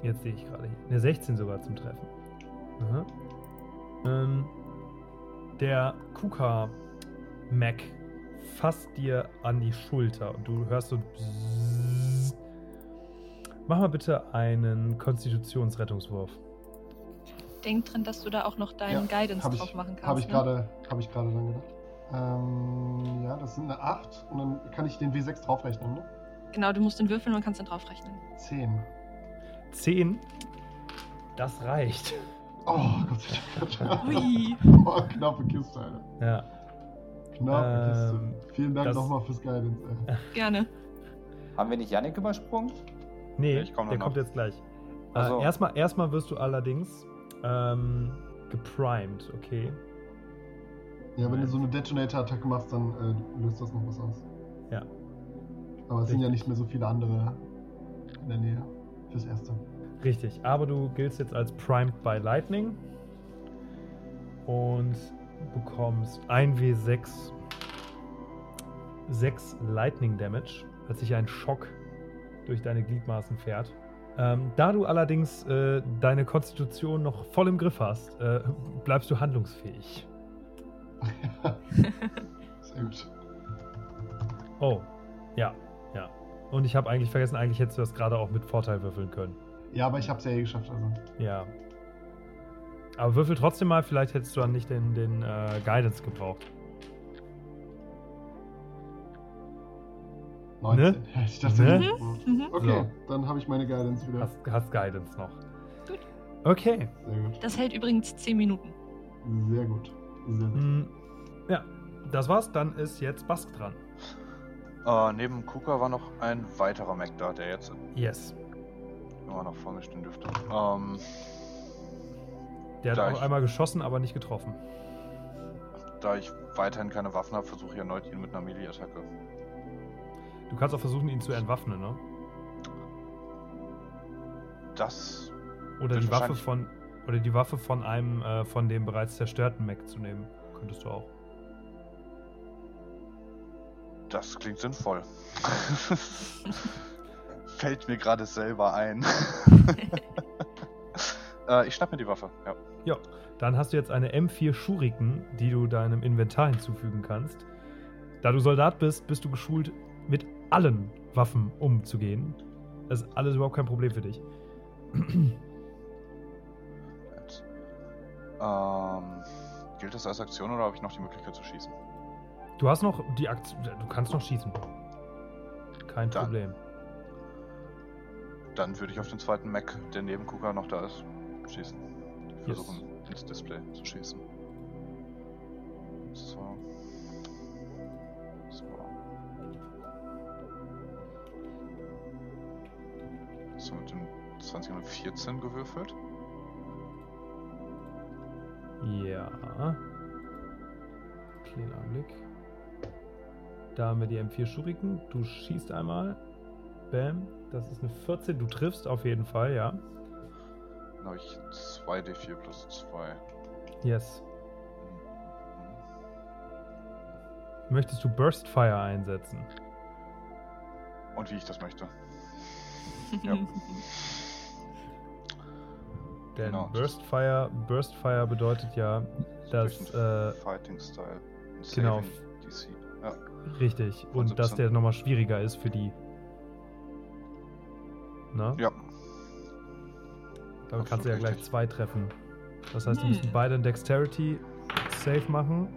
Jetzt sehe ich gerade hier. Eine 16 sogar zum Treffen. Aha. Ähm, der Kuka Mac fasst dir an die Schulter und du hörst so. Bzzz. Mach mal bitte einen Konstitutionsrettungswurf. Denk dran, dass du da auch noch deinen Ja, Guidance Habe drauf ich, machen kannst. hab ich ne? gerade hab ich gerade dran gedacht. Ähm, ja, das sind eine 8 und dann kann ich den W6 draufrechnen, ne? Genau, du musst den würfeln und kannst dann draufrechnen. 10. 10. Das reicht. Oh, Gott sei Dank. Hui. Oh, knappe Kiste, Alter. Ja. Knappe Ähm, Kiste. Vielen Dank das- nochmal fürs Guidance, ey. Gerne. Haben wir nicht Yannick übersprungen? Nee, Ich komm der noch kommt jetzt gleich. Ach so. Äh, erstmal, erstmal wirst du allerdings ähm, geprimed, okay? Ja, wenn du so eine Detonator-Attacke machst, dann äh, löst das noch was aus. Ja. Aber es sind ja Richtig. nicht mehr so viele andere in der Nähe. Fürs Erste. Richtig, aber du giltst jetzt als Primed by Lightning und bekommst 1w6 6 Lightning Damage, als sich ein Schock durch deine Gliedmaßen fährt. Ähm, da du allerdings äh, deine Konstitution noch voll im Griff hast, äh, bleibst du handlungsfähig. Sehr gut. Oh, ja, ja. Und ich habe eigentlich vergessen, eigentlich hättest du das gerade auch mit Vorteil würfeln können. Ja, aber ich habe es ja eh geschafft. Also. Ja. Aber würfel trotzdem mal, vielleicht hättest du dann nicht den, den äh, Guidance gebraucht. 19. Ne? Hätte ich tatsächlich Ne? gebraucht. Mhm. Okay, dann habe ich meine Guidance wieder. Hast, hast Guidance noch. Gut. Okay. Sehr gut. Das hält übrigens 10 Minuten. Sehr gut. Sehr gut. Mm, ja, das war's. Dann ist jetzt Bask dran. Äh, neben Kuka war noch ein weiterer Mac da, der jetzt Yes. immer noch vor mir stehen dürfte. Ähm, Der hat auch ich- einmal geschossen, aber nicht getroffen. da ich weiterhin keine Waffen habe, versuche ich erneut ihn mit einer Melee-Attacke. Du kannst auch versuchen, ihn zu entwaffnen, ne? Das. Oder die Waffe von. Oder die Waffe von einem äh, von dem bereits zerstörten Mech zu nehmen. Könntest du auch. Das klingt sinnvoll. Fällt mir gerade selber ein. äh, ich schnapp mir die Waffe, ja. Dann hast du jetzt eine M4 Shuriken, die du deinem Inventar hinzufügen kannst. Da du Soldat bist, bist du geschult, mit allen Waffen umzugehen. Das ist alles überhaupt kein Problem für dich. Ähm, gilt das als Aktion oder habe ich noch die Möglichkeit zu schießen? Du hast noch die Aktion. Du kannst noch schießen. Kein Dann. Problem. Dann würde ich auf den zweiten Mac, der neben Kuka noch da ist, schießen. Ich Yes. ins Display zu schießen. So. So, mit dem 20 und 14 gewürfelt. Ja. Kleiner Blick. Da haben wir die M4 Shuriken. Du schießt einmal. Bam. Das ist eine 14. Du triffst auf jeden Fall, ja. Dann habe ich 2d4 plus 2. Yes. Möchtest du Burst Fire einsetzen? Und wie ich das möchte. Ja. Denn Genau. Burst Fire, Burst Fire bedeutet ja, dass äh, einen Fighting Style. Genau. DC. Ja. richtig und dass 17. der nochmal schwieriger ist für die. Na? ja. Damit kannst du ja gleich zwei treffen. Das heißt, die Hm. müssen beide ein Dexterity Save machen.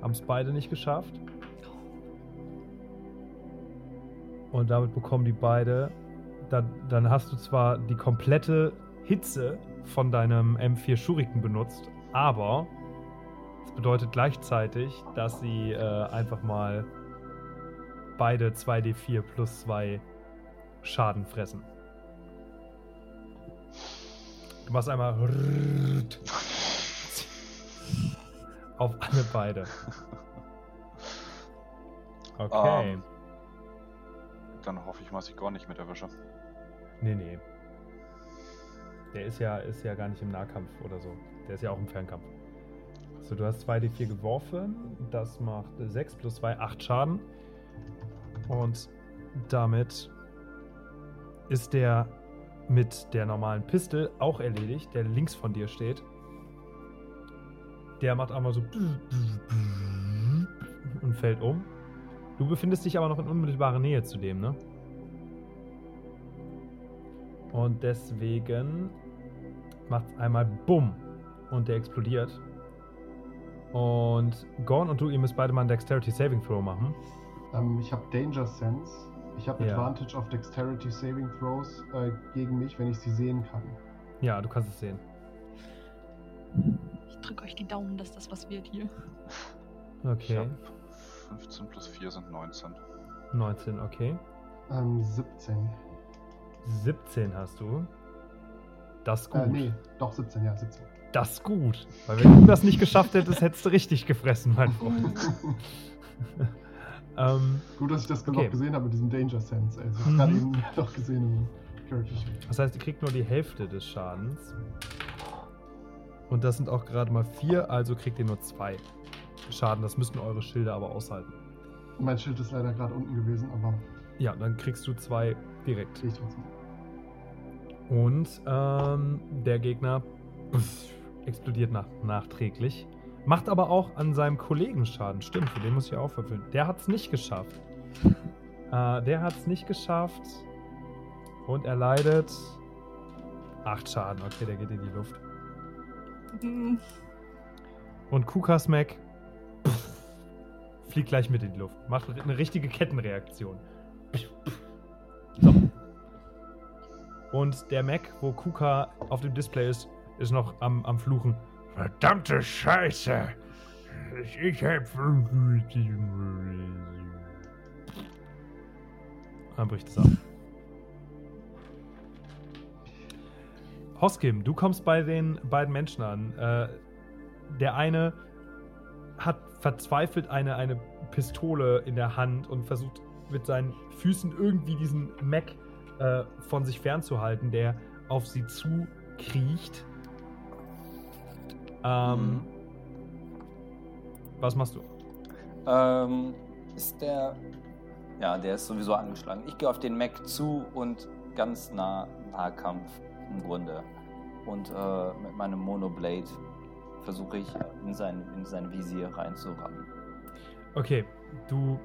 Haben es beide nicht geschafft. Und damit bekommen die beide. Dann, dann hast du zwar die komplette Hitze von deinem M4 Shuriken benutzt, aber es bedeutet gleichzeitig, dass sie äh, einfach mal beide 2d4 plus 2 Schaden fressen. Du machst einmal auf alle beide. Okay. Ähm. Dann hoffe ich mal, dass ich gar nicht mit erwische. Nee, nee. Der ist ja, ist ja gar nicht im Nahkampf oder so. Der ist ja auch im Fernkampf. So, du hast 2d4 geworfen. Das macht 6 plus 2, 8 Schaden. Und damit ist der mit der normalen Pistol auch erledigt, der links von dir steht. Der macht einmal so und fällt um. Du befindest dich aber noch in unmittelbarer Nähe zu dem, ne? Und deswegen macht es einmal Bumm und der explodiert. Und Gorn und du, ihr müsst beide mal einen Dexterity Saving Throw machen. Ähm, ich habe Danger Sense. Ich habe Ja. Advantage auf Dexterity Saving Throws äh, gegen mich, wenn ich sie sehen kann. Ja, du kannst es sehen. Ich drücke euch die Daumen, dass das was wird hier. Ich Okay. hab 15 plus 4 sind 19. 19, okay. Ähm, 17. 17 hast du. Das ist gut. Äh, nee, doch 17, ja, 17. Das ist gut. Weil wenn du das nicht geschafft hättest, hättest du richtig gefressen, mein Freund. ähm, Gut, dass ich das Okay. noch gesehen habe mit diesem Danger Sense. Also, ich Mhm. habe gerade eben noch gesehen. Character Sheet. Das heißt, ihr kriegt nur die Hälfte des Schadens. Und das sind auch gerade mal vier, also kriegt ihr nur zwei Schaden. Das müssten eure Schilde aber aushalten. Mein Schild ist leider gerade unten gewesen, aber Ja, dann kriegst du zwei direkt. ich trotzdem. Und ähm, der Gegner pff, explodiert nach, nachträglich. Macht aber auch an seinem Kollegen Schaden. Stimmt, für den muss ich auch verfüllen. Der hat es nicht geschafft. Äh, der hat es nicht geschafft. Und er leidet acht Schaden. Okay, der geht in die Luft. Hm, Und Kukasmack pff, fliegt gleich mit in die Luft. Macht eine richtige Kettenreaktion. So. Und der Mac, wo Kuka auf dem Display ist, ist noch am, am Fluchen. Verdammte Scheiße! Ich hab. Dann bricht es ab. Hoskim, du kommst bei den beiden Menschen an. Äh, der eine hat verzweifelt eine, eine Pistole in der Hand und versucht mit seinen Füßen irgendwie diesen Mac äh, von sich fernzuhalten, der auf sie zukriecht. Ähm, Mhm. Was machst du? Ähm, ist der. Ja, der ist sowieso angeschlagen. Ich gehe auf den Mac zu und ganz nah Nahkampf im Grunde. Und äh, mit meinem Monoblade versuche ich in sein, in sein Visier reinzurammen. Okay, du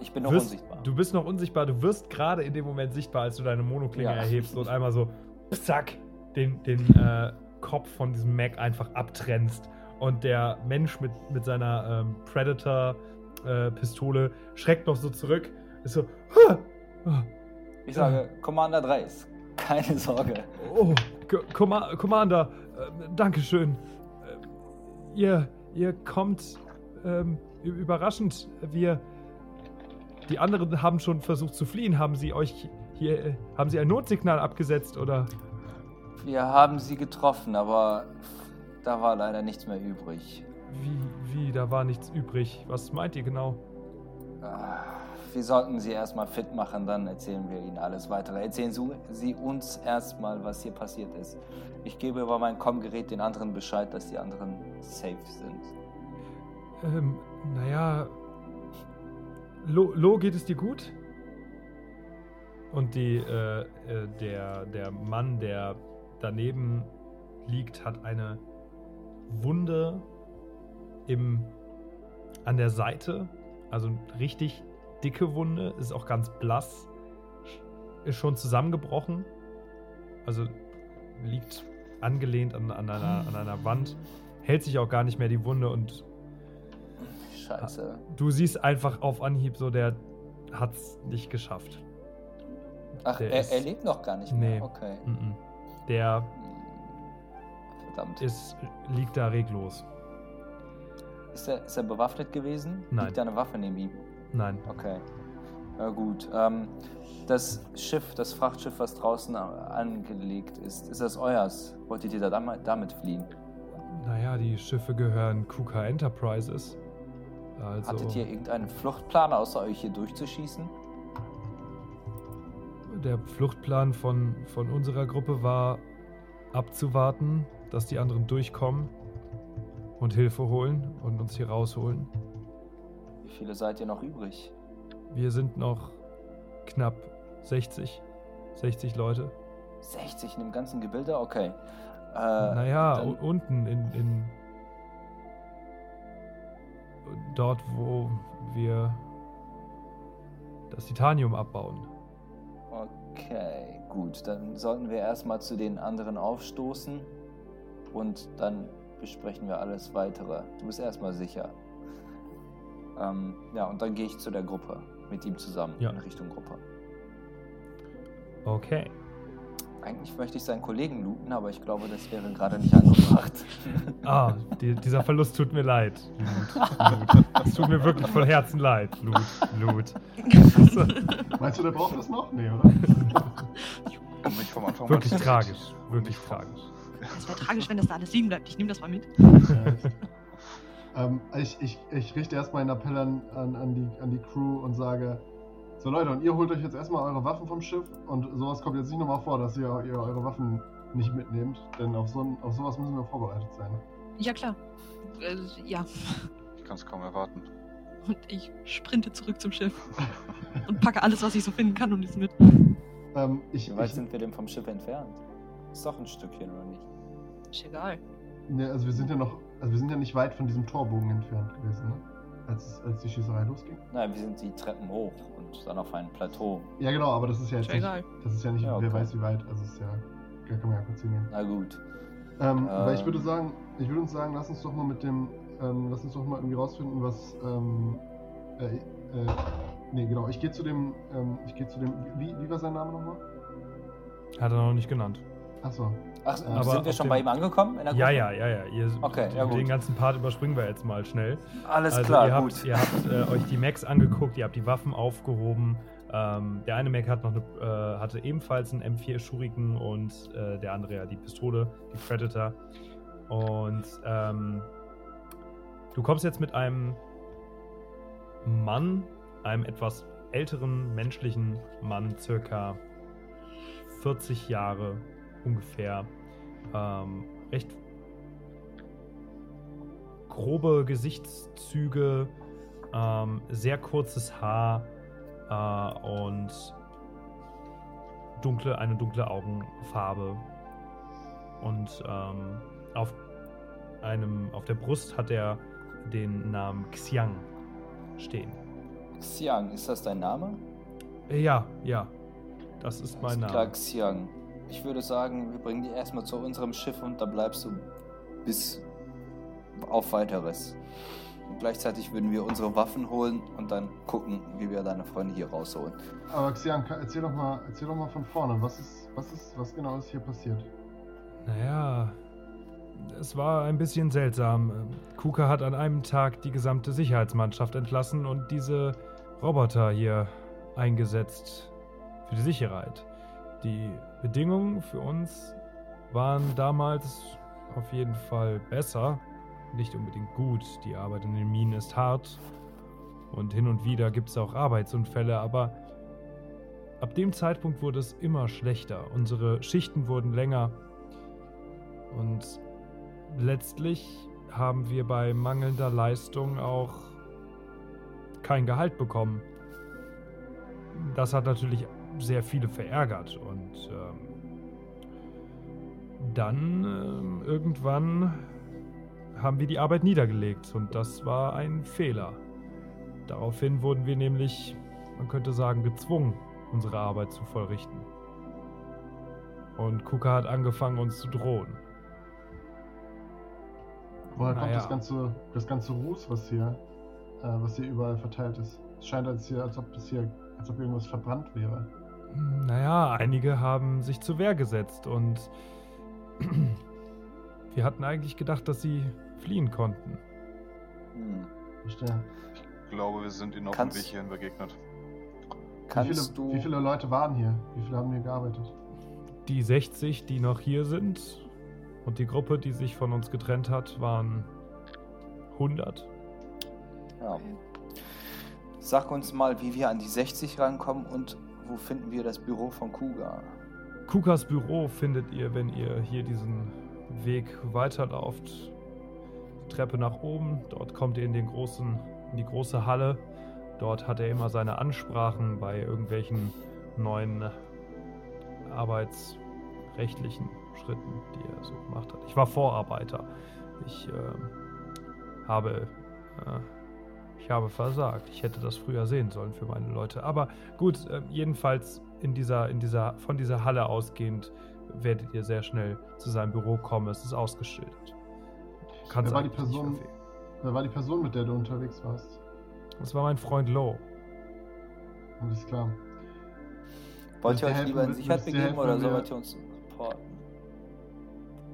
Ich bin noch wirst, unsichtbar. Du bist noch unsichtbar. Du wirst gerade in dem Moment sichtbar, als du deine Monoklinge Ja. erhebst und einmal so, zack, den, den äh, Kopf von diesem Mac einfach abtrennst. Und der Mensch mit, mit seiner ähm, Predator-Pistole schreckt noch so zurück. Ist so, "Huh! Ah, Ich sage, Commander 3 ist. Keine Sorge. oh, Comma- Commander, äh, Dankeschön. Ihr, ihr kommt ähm, überraschend. Wir, die anderen haben schon versucht zu fliehen. Haben sie euch hier, äh, haben sie ein Notsignal abgesetzt oder? Wir haben sie getroffen, aber da war leider nichts mehr übrig. Wie, wie, da war nichts übrig. Was meint ihr genau? Ah, Wir sollten sie erstmal fit machen, dann erzählen wir ihnen alles weitere. Erzählen Sie- uns erstmal, was hier passiert ist. Ich gebe über mein Com-Gerät den anderen Bescheid, dass die anderen safe sind. Ähm, naja. Lo, Lo, geht es dir gut? Und die, äh, äh, der, der Mann, der daneben liegt, hat eine Wunde im, an der Seite. Also richtig dicke Wunde, ist auch ganz blass. Ist schon zusammengebrochen. Also liegt angelehnt an, an, einer, an einer Wand. Hält sich auch gar nicht mehr die Wunde und Scheiße. du siehst einfach auf Anhieb so, der hat's nicht geschafft. Ach, der er, ist- er lebt noch gar nicht mehr. Nee. Okay. Mhm. Der Hm. Verdammt. ist, liegt da reglos. Ist er, ist er bewaffnet gewesen? Nein. Liegt da eine Waffe neben ihm? Nein. Okay. Na gut. Ähm, das Schiff, das Frachtschiff, was draußen angelegt ist, ist das euers? Wolltet ihr da dam- damit fliehen? Naja, die Schiffe gehören KUKA Enterprises. Also, Hattet ihr irgendeinen Fluchtplan, außer euch hier durchzuschießen? der Fluchtplan von, von unserer Gruppe war abzuwarten, dass die anderen durchkommen und Hilfe holen und uns hier rausholen. Wie viele seid ihr noch übrig? Wir sind noch knapp 60, 60 Leute. 60 in dem ganzen Gebilde? Okay. Äh, naja, unten in, in dort, wo wir das Titanium abbauen. Okay, gut. Dann sollten wir erstmal zu den anderen aufstoßen und dann besprechen wir alles weitere. Du bist erstmal sicher. Ähm, ja, und dann gehe ich zu der Gruppe mit ihm zusammen Ja. in Richtung Gruppe. Okay. Eigentlich möchte ich seinen Kollegen looten, aber ich glaube, das wäre gerade nicht angebracht. Ah, die, dieser Verlust tut mir leid. Lut, Lut. Es tut mir wirklich von Herzen leid. Lut, Lut. Meinst du, der braucht das noch? Nee, oder? Nicht vom Anfang Wirklich tragisch. Wirklich tragisch. Es wäre tragisch, wenn das da alles liegen bleibt. Ich nehme das mal mit. ähm, ich, ich, ich richte erstmal einen Appell an, an, an, die, an die Crew und sage, So Leute, und ihr holt euch jetzt erstmal eure Waffen vom Schiff und sowas kommt jetzt nicht nochmal vor, dass ihr, ihr eure Waffen nicht mitnehmt, denn auf, so, auf sowas müssen wir vorbereitet sein. Ja, klar. Äh, ja. Ich kann es kaum erwarten. Und ich sprinte zurück zum Schiff und packe alles, was ich so finden kann und ist mit. Ähm, ich, Wie weit ich, sind wir denn vom Schiff entfernt? Ist doch ein Stückchen, oder nicht? Ist egal. ne, also wir sind ja noch, also wir sind ja nicht weit von diesem Torbogen entfernt gewesen, ne? Als, es- als die Schießerei losging. Nein, wir sind die Treppen hoch und dann auf einem Plateau. Ja genau, aber das ist ja jetzt nicht, das ist ja nicht, Ja, wer okay. weiß wie weit, also es ist ja, da kann man ja kurz hingehen. Na gut. Ähm, aber ich Ähm. würde sagen, ich würde uns sagen, lass uns doch mal mit dem, ähm, lass uns doch mal irgendwie rausfinden, was, ähm, äh, äh, nee, genau, ich gehe zu dem, ähm, ich gehe zu dem, wie, wie war sein Name nochmal? Hat er noch nicht genannt. Achso, Ach, Aber sind wir schon dem- bei ihm angekommen? In der Ja, ja, ja, ja. Ihr, Okay, ja, den gut. ganzen Part überspringen wir jetzt mal schnell. Alles also klar, ihr gut. habt, ihr habt äh, euch die Macs angeguckt, ihr habt die Waffen aufgehoben. Ähm, der eine Mac hat noch eine, äh, hatte ebenfalls einen M4 Shuriken und äh, der andere ja die Pistole, die Predator. Und ähm, du kommst jetzt mit einem Mann, einem etwas älteren menschlichen Mann, circa 40 Jahre ungefähr, ähm, recht grobe Gesichtszüge, ähm, sehr kurzes Haar äh, und dunkle, eine dunkle Augenfarbe. Und ähm, auf einem, auf der Brust hat er den Namen Xiang stehen. Xiang, ist das dein Name? Ja, ja. Das ist mein Alles klar, Name. Xiang. Ich würde sagen, wir bringen dich erstmal zu unserem Schiff und da bleibst du bis auf weiteres. Und gleichzeitig würden wir unsere Waffen holen und dann gucken, wie wir deine Freunde hier rausholen. aber Xian, erzähl doch mal, erzähl doch mal von vorne, was ist, was ist, was genau ist hier passiert? Naja, es war ein bisschen seltsam. Kuka hat an einem Tag die gesamte Sicherheitsmannschaft entlassen und diese Roboter hier eingesetzt für die Sicherheit. Die Bedingungen für uns waren damals auf jeden Fall besser, nicht unbedingt gut. Die Arbeit in den Minen ist hart und hin und wieder gibt es auch Arbeitsunfälle, aber ab dem Zeitpunkt wurde es immer schlechter. Unsere Schichten wurden länger und letztlich haben wir bei mangelnder Leistung auch kein Gehalt bekommen. Das hat natürlich sehr viele verärgert und ähm, dann ähm, irgendwann haben wir die Arbeit niedergelegt und das war ein Fehler. Daraufhin wurden wir nämlich, man könnte sagen, gezwungen, unsere Arbeit zu vollrichten. Und Kuka hat angefangen, uns zu drohen. Woher kommt Naja. das ganze, das ganze Ruß, was hier, äh, was hier überall verteilt ist? Es scheint, als, hier, als ob das hier, als ob irgendwas verbrannt wäre. Naja, einige haben sich zur Wehr gesetzt und wir hatten eigentlich gedacht, dass sie fliehen konnten. Hm. Verstehe. Ich glaube, wir sind ihnen auf dem Weg hierhin begegnet. Wie Kannst viele, du. wie viele Leute waren hier? Wie viele haben hier gearbeitet? Die 60, die noch hier sind und die Gruppe, die sich von uns getrennt hat, waren 100. Ja. Sag uns mal, wie wir an die 60 rankommen und wo finden wir das Büro von Kuga? Kukas Büro findet ihr, wenn ihr hier diesen Weg weiterlauft. Treppe nach oben, dort kommt ihr in den großen, in die große Halle. Dort hat er immer seine Ansprachen bei irgendwelchen neuen arbeitsrechtlichen Schritten, die er so gemacht hat. Ich war Vorarbeiter. Ich ähm, habe äh, ich habe versagt. Ich hätte das früher sehen sollen für meine Leute. Aber gut, äh, jedenfalls in dieser, in dieser, von dieser Halle ausgehend werdet ihr sehr schnell zu seinem Büro kommen. Es ist ausgeschildert. Kann's Wer war die Person-. Wer war die Person, mit der du unterwegs warst? Das war mein Freund Lo. Alles klar. Wollt ihr euch helfen? lieber in Sicherheit begeben helfen, oder wenn wir- uns supporten?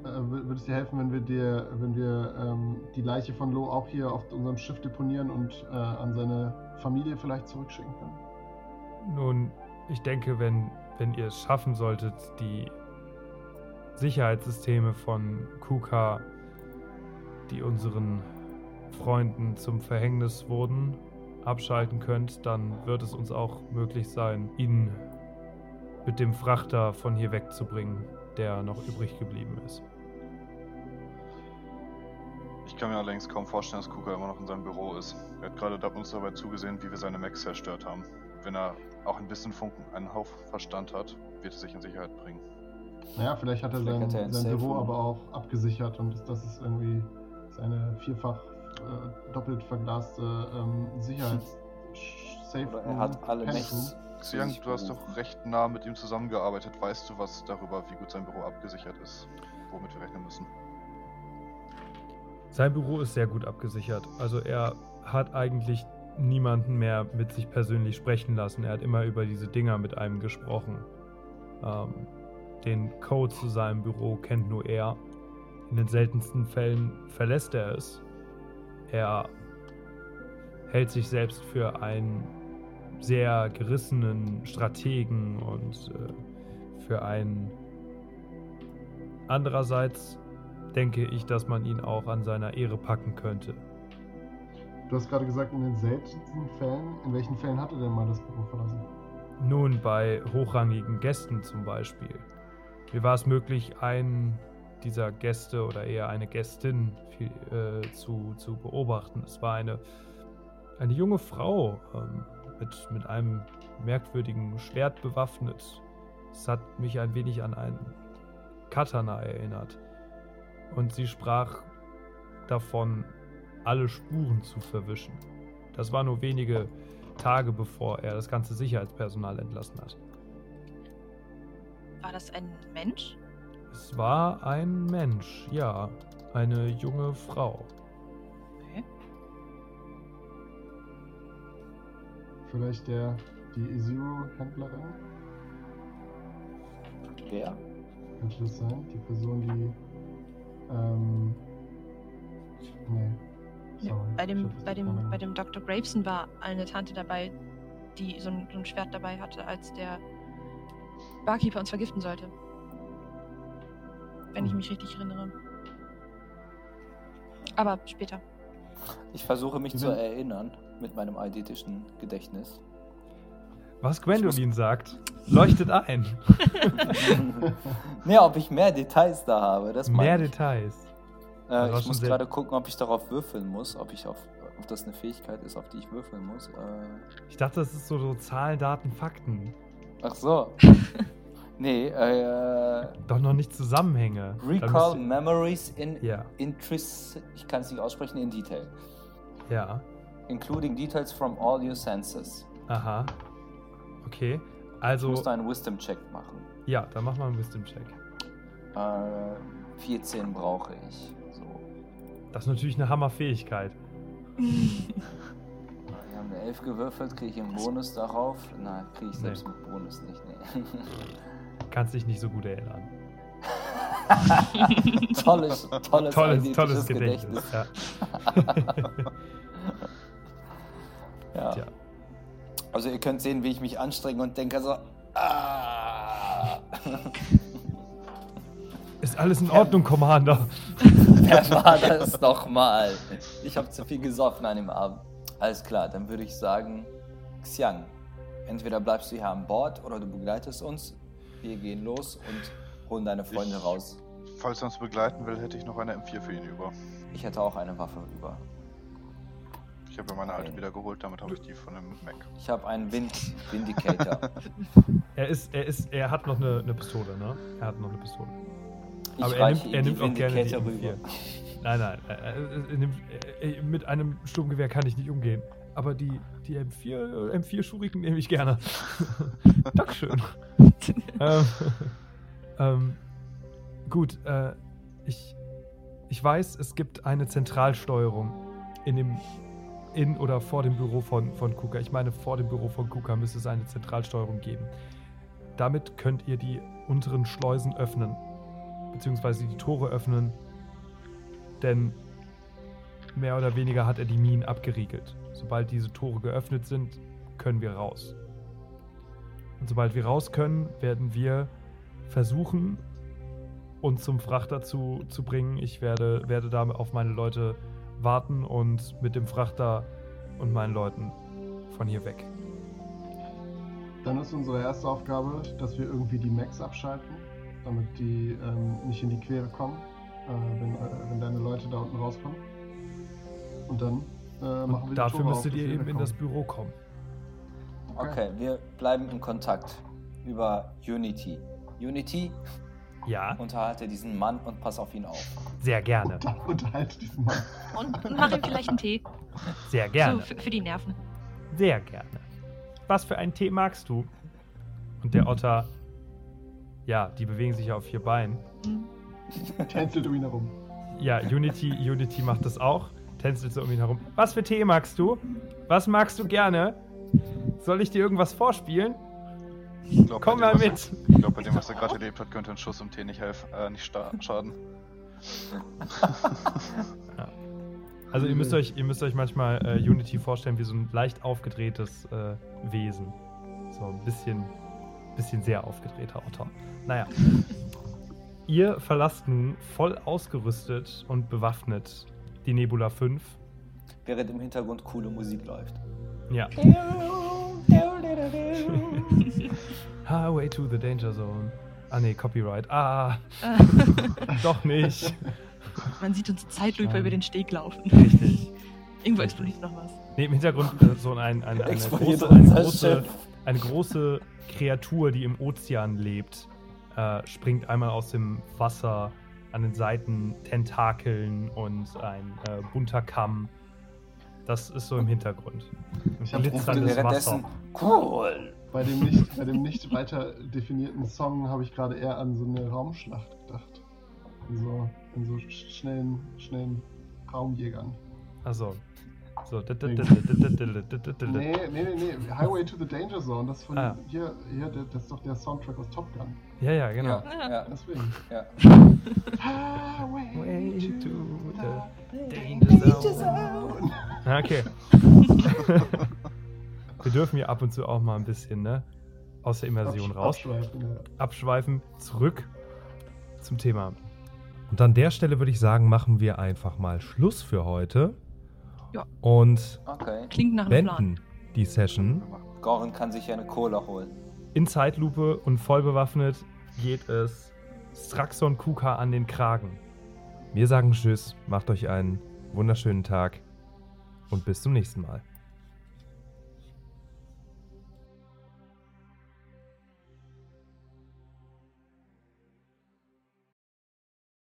Äh, wür- würde es dir helfen, wenn wir dir, wenn wir ähm, die Leiche von Lo auch hier auf unserem Schiff deponieren und äh, an seine Familie vielleicht zurückschicken können? Nun, ich denke, wenn, wenn ihr es schaffen solltet, die Sicherheitssysteme von Kuka, die unseren Freunden zum Verhängnis wurden, abschalten könnt, dann wird es uns auch möglich sein, ihn mit dem Frachter von hier wegzubringen, der noch übrig geblieben ist. Ich kann mir allerdings kaum vorstellen, dass Kuka immer noch in seinem Büro ist. Er hat gerade uns dabei zugesehen, wie wir seine Macs zerstört haben. Wenn er auch ein bisschen Funken, einen Hauch Verstand hat, wird er sich in Sicherheit bringen. Naja, vielleicht hat er Vielleicht sein, hat er ein sein Safe Büro Room. aber auch abgesichert und das, das ist irgendwie seine vierfach äh, doppelt verglaste ähm, Sicherheits-Safe Oder er hat alle. Room. Xiang, du hast doch recht nah mit ihm zusammengearbeitet. Weißt du was darüber, wie gut sein Büro abgesichert ist? Womit wir rechnen müssen? Sein Büro ist sehr gut abgesichert. Also er hat eigentlich niemanden mehr mit sich persönlich sprechen lassen. Er hat immer über diese Dinger mit einem gesprochen. Ähm, den Code zu seinem Büro kennt nur er. In den seltensten Fällen verlässt er es. Er hält sich selbst für einen sehr gerissenen Strategen und äh, für einen andererseits denke ich, dass man ihn auch an seiner Ehre packen könnte. Du hast gerade gesagt, in den seltensten Fällen. In welchen Fällen hat er denn mal das Büro verlassen? Nun, bei hochrangigen Gästen zum Beispiel. Mir war es möglich, einen dieser Gäste oder eher eine Gästin viel, äh, zu, zu beobachten. Es war eine, eine junge Frau ähm, mit, mit einem merkwürdigen Schwert bewaffnet. Es hat mich ein wenig an einen Katana erinnert. Und sie sprach davon, alle Spuren zu verwischen. Das war nur wenige Tage bevor er das ganze Sicherheitspersonal entlassen hat. War das ein Mensch? Es war ein Mensch, ja, eine junge Frau. Okay. Vielleicht der, die Zero-Händlerin? Wer? Könnte das sein? Die Person, die. Ähm. Nee. Sorry. bei dem, bei dem, bei dem Dr. Graveson war eine Tante dabei, die so ein, so ein Schwert dabei hatte, als der Barkeeper uns vergiften sollte. Wenn ich Hm. mich richtig erinnere. Aber später. Ich versuche mich Die zu erinnern mit meinem eidetischen Gedächtnis. Was Gwendolyn sagt, leuchtet ein. nee, ob ich mehr Details da habe, das Mehr ich. Details. Äh, ich muss gerade gucken, ob ich darauf würfeln muss, ob ich auf, ob das eine Fähigkeit ist, auf die ich würfeln muss. Äh, Ich dachte, das ist so, so Zahlen, Daten, Fakten. ach so. nee, äh, Doch noch nicht Zusammenhänge. Recall Memories in Ja, Interest, ich kann es nicht aussprechen, in Detail. ja. Including details from all your senses. Aha. Okay. Also, muss da einen Wisdom-Check machen. ja, dann machen wir einen Wisdom-Check. Äh, 14 brauche ich. So. Das ist natürlich eine Hammerfähigkeit. Wir haben eine 11 gewürfelt, kriege ich einen Bonus darauf? Nein, kriege ich selbst Nee. mit Bonus nicht. Nee. Kannst dich nicht so gut erinnern. tolles, tolles, Tolles, tolles Gedächtnis. Ja. Ja. Tja. Also ihr könnt sehen, wie ich mich anstrenge und denke so. Ah. Ist alles in Ordnung, Commander? Wer war das nochmal? Ich habe zu viel gesoffen an dem Abend. Alles klar, dann würde ich sagen, Xiang, entweder bleibst du hier an Bord oder du begleitest uns. Wir gehen los und holen deine Freunde Ich- raus. Falls er uns begleiten will, hätte ich noch eine M4 für ihn über. Ich hätte auch eine Waffe über. Ich habe ja meine alte wieder geholt, damit habe ich die von dem Mac. Ich habe einen Wind Vindicator. Er ist, er ist, er hat noch eine, eine Pistole, ne? Er hat noch eine Pistole. Ich Aber er nimmt, er nimmt auch gerne die Vindicator M4. rüber. Nein, nein, er, nimmt, er, er, mit einem Sturmgewehr kann ich nicht umgehen. Aber die, die M4, äh, M4 Schuriken nehme ich gerne. Dankeschön. ähm, ähm, gut, äh, ich, ich weiß, es gibt eine Zentralsteuerung in dem in oder vor dem Büro von, von KUKA. Ich meine, vor dem Büro von KUKA müsste es eine Zentralsteuerung geben. Damit könnt ihr die unteren Schleusen öffnen, beziehungsweise die Tore öffnen, denn mehr oder weniger hat er die Minen abgeriegelt. Sobald diese Tore geöffnet sind, können wir raus. Und sobald wir raus können, werden wir versuchen, uns zum Frachter zu, zu bringen. Ich werde, werde da auf meine Leute warten und mit dem Frachter und meinen Leuten von hier weg. Dann ist unsere erste Aufgabe, dass wir irgendwie die Max abschalten, damit die ähm, nicht in die Quere kommen, äh, wenn, äh, wenn deine Leute da unten rauskommen. Und dann äh, machen wir Und die dafür müsstet auf, ihr wir eben in das. Büro kommen. Okay, wir bleiben in Kontakt über Unity. Unity, Ja, unterhalte diesen Mann und pass auf ihn auf. sehr gerne. Und dann unterhalte diesen Mann. Und, und mach ihm vielleicht einen Tee. Sehr gerne. So, für, für die Nerven. Sehr gerne. Was für einen Tee magst du? Und der Otter, ja, die bewegen sich ja auf vier Beinen. Hm. Tänzelt um ihn herum. Ja, Unity, Unity macht das auch. Tänzelt so um ihn herum. Was für Tee magst du? Was magst du gerne? Soll ich dir irgendwas vorspielen? Ich glaub, Komm mal was mit. Ich glaube, bei dem, was er gerade erlebt hat, könnte ein Schuss im Tee nicht helfen, äh, nicht schaden. Also ihr müsst euch, ihr müsst euch manchmal äh, Unity vorstellen wie so ein leicht aufgedrehtes äh, Wesen. So ein bisschen, bisschen sehr aufgedrehter Otter. Naja. ihr verlasst nun voll ausgerüstet und bewaffnet die Nebula 5. Während im Hintergrund coole Musik läuft. Ja. Highway to the Danger Zone. Ah nee, Copyright. Ah, doch nicht. Man sieht uns Zeitlupe über den Steg laufen. Richtig. Irgendwo explodiert noch was. Nee, im Hintergrund äh, so ein, ein, eine, Explodiert große, eine, große, eine große Kreatur, die im Ozean lebt, äh, springt einmal aus dem Wasser an den Seiten Tentakeln und ein äh, bunter Kamm. Das ist so im Hintergrund. Ein Ich Währenddessen, Wasser. cool. Bei dem nicht, bei dem nicht weiter definierten Song habe ich gerade eher an so eine Raumschlacht gedacht. In so, in so sch- schnellen, schnellen Raumjägern. Also. So. Nee, nee, nee, nee. Highway to the Danger Zone, das von Ah. hier, hier, das ist doch der Soundtrack aus Top Gun. Ja, ja, genau. Ja, ja, Deswegen. ja. Highway Way to to the Danger Zone. Okay. Wir dürfen hier ab und zu auch mal ein bisschen, ne? Aus der Immersion Absch- raus. abschweifen, ja. Abschweifen, zurück zum Thema. Und an der Stelle würde ich sagen, machen wir einfach mal Schluss für heute. Ja. Und Okay. Klingt nach einem Plan. die Session. Goran kann sich ja eine Cola holen. In Zeitlupe und voll bewaffnet geht es Straxon Kuka an den Kragen. Wir sagen Tschüss, macht euch einen wunderschönen Tag und bis zum nächsten Mal.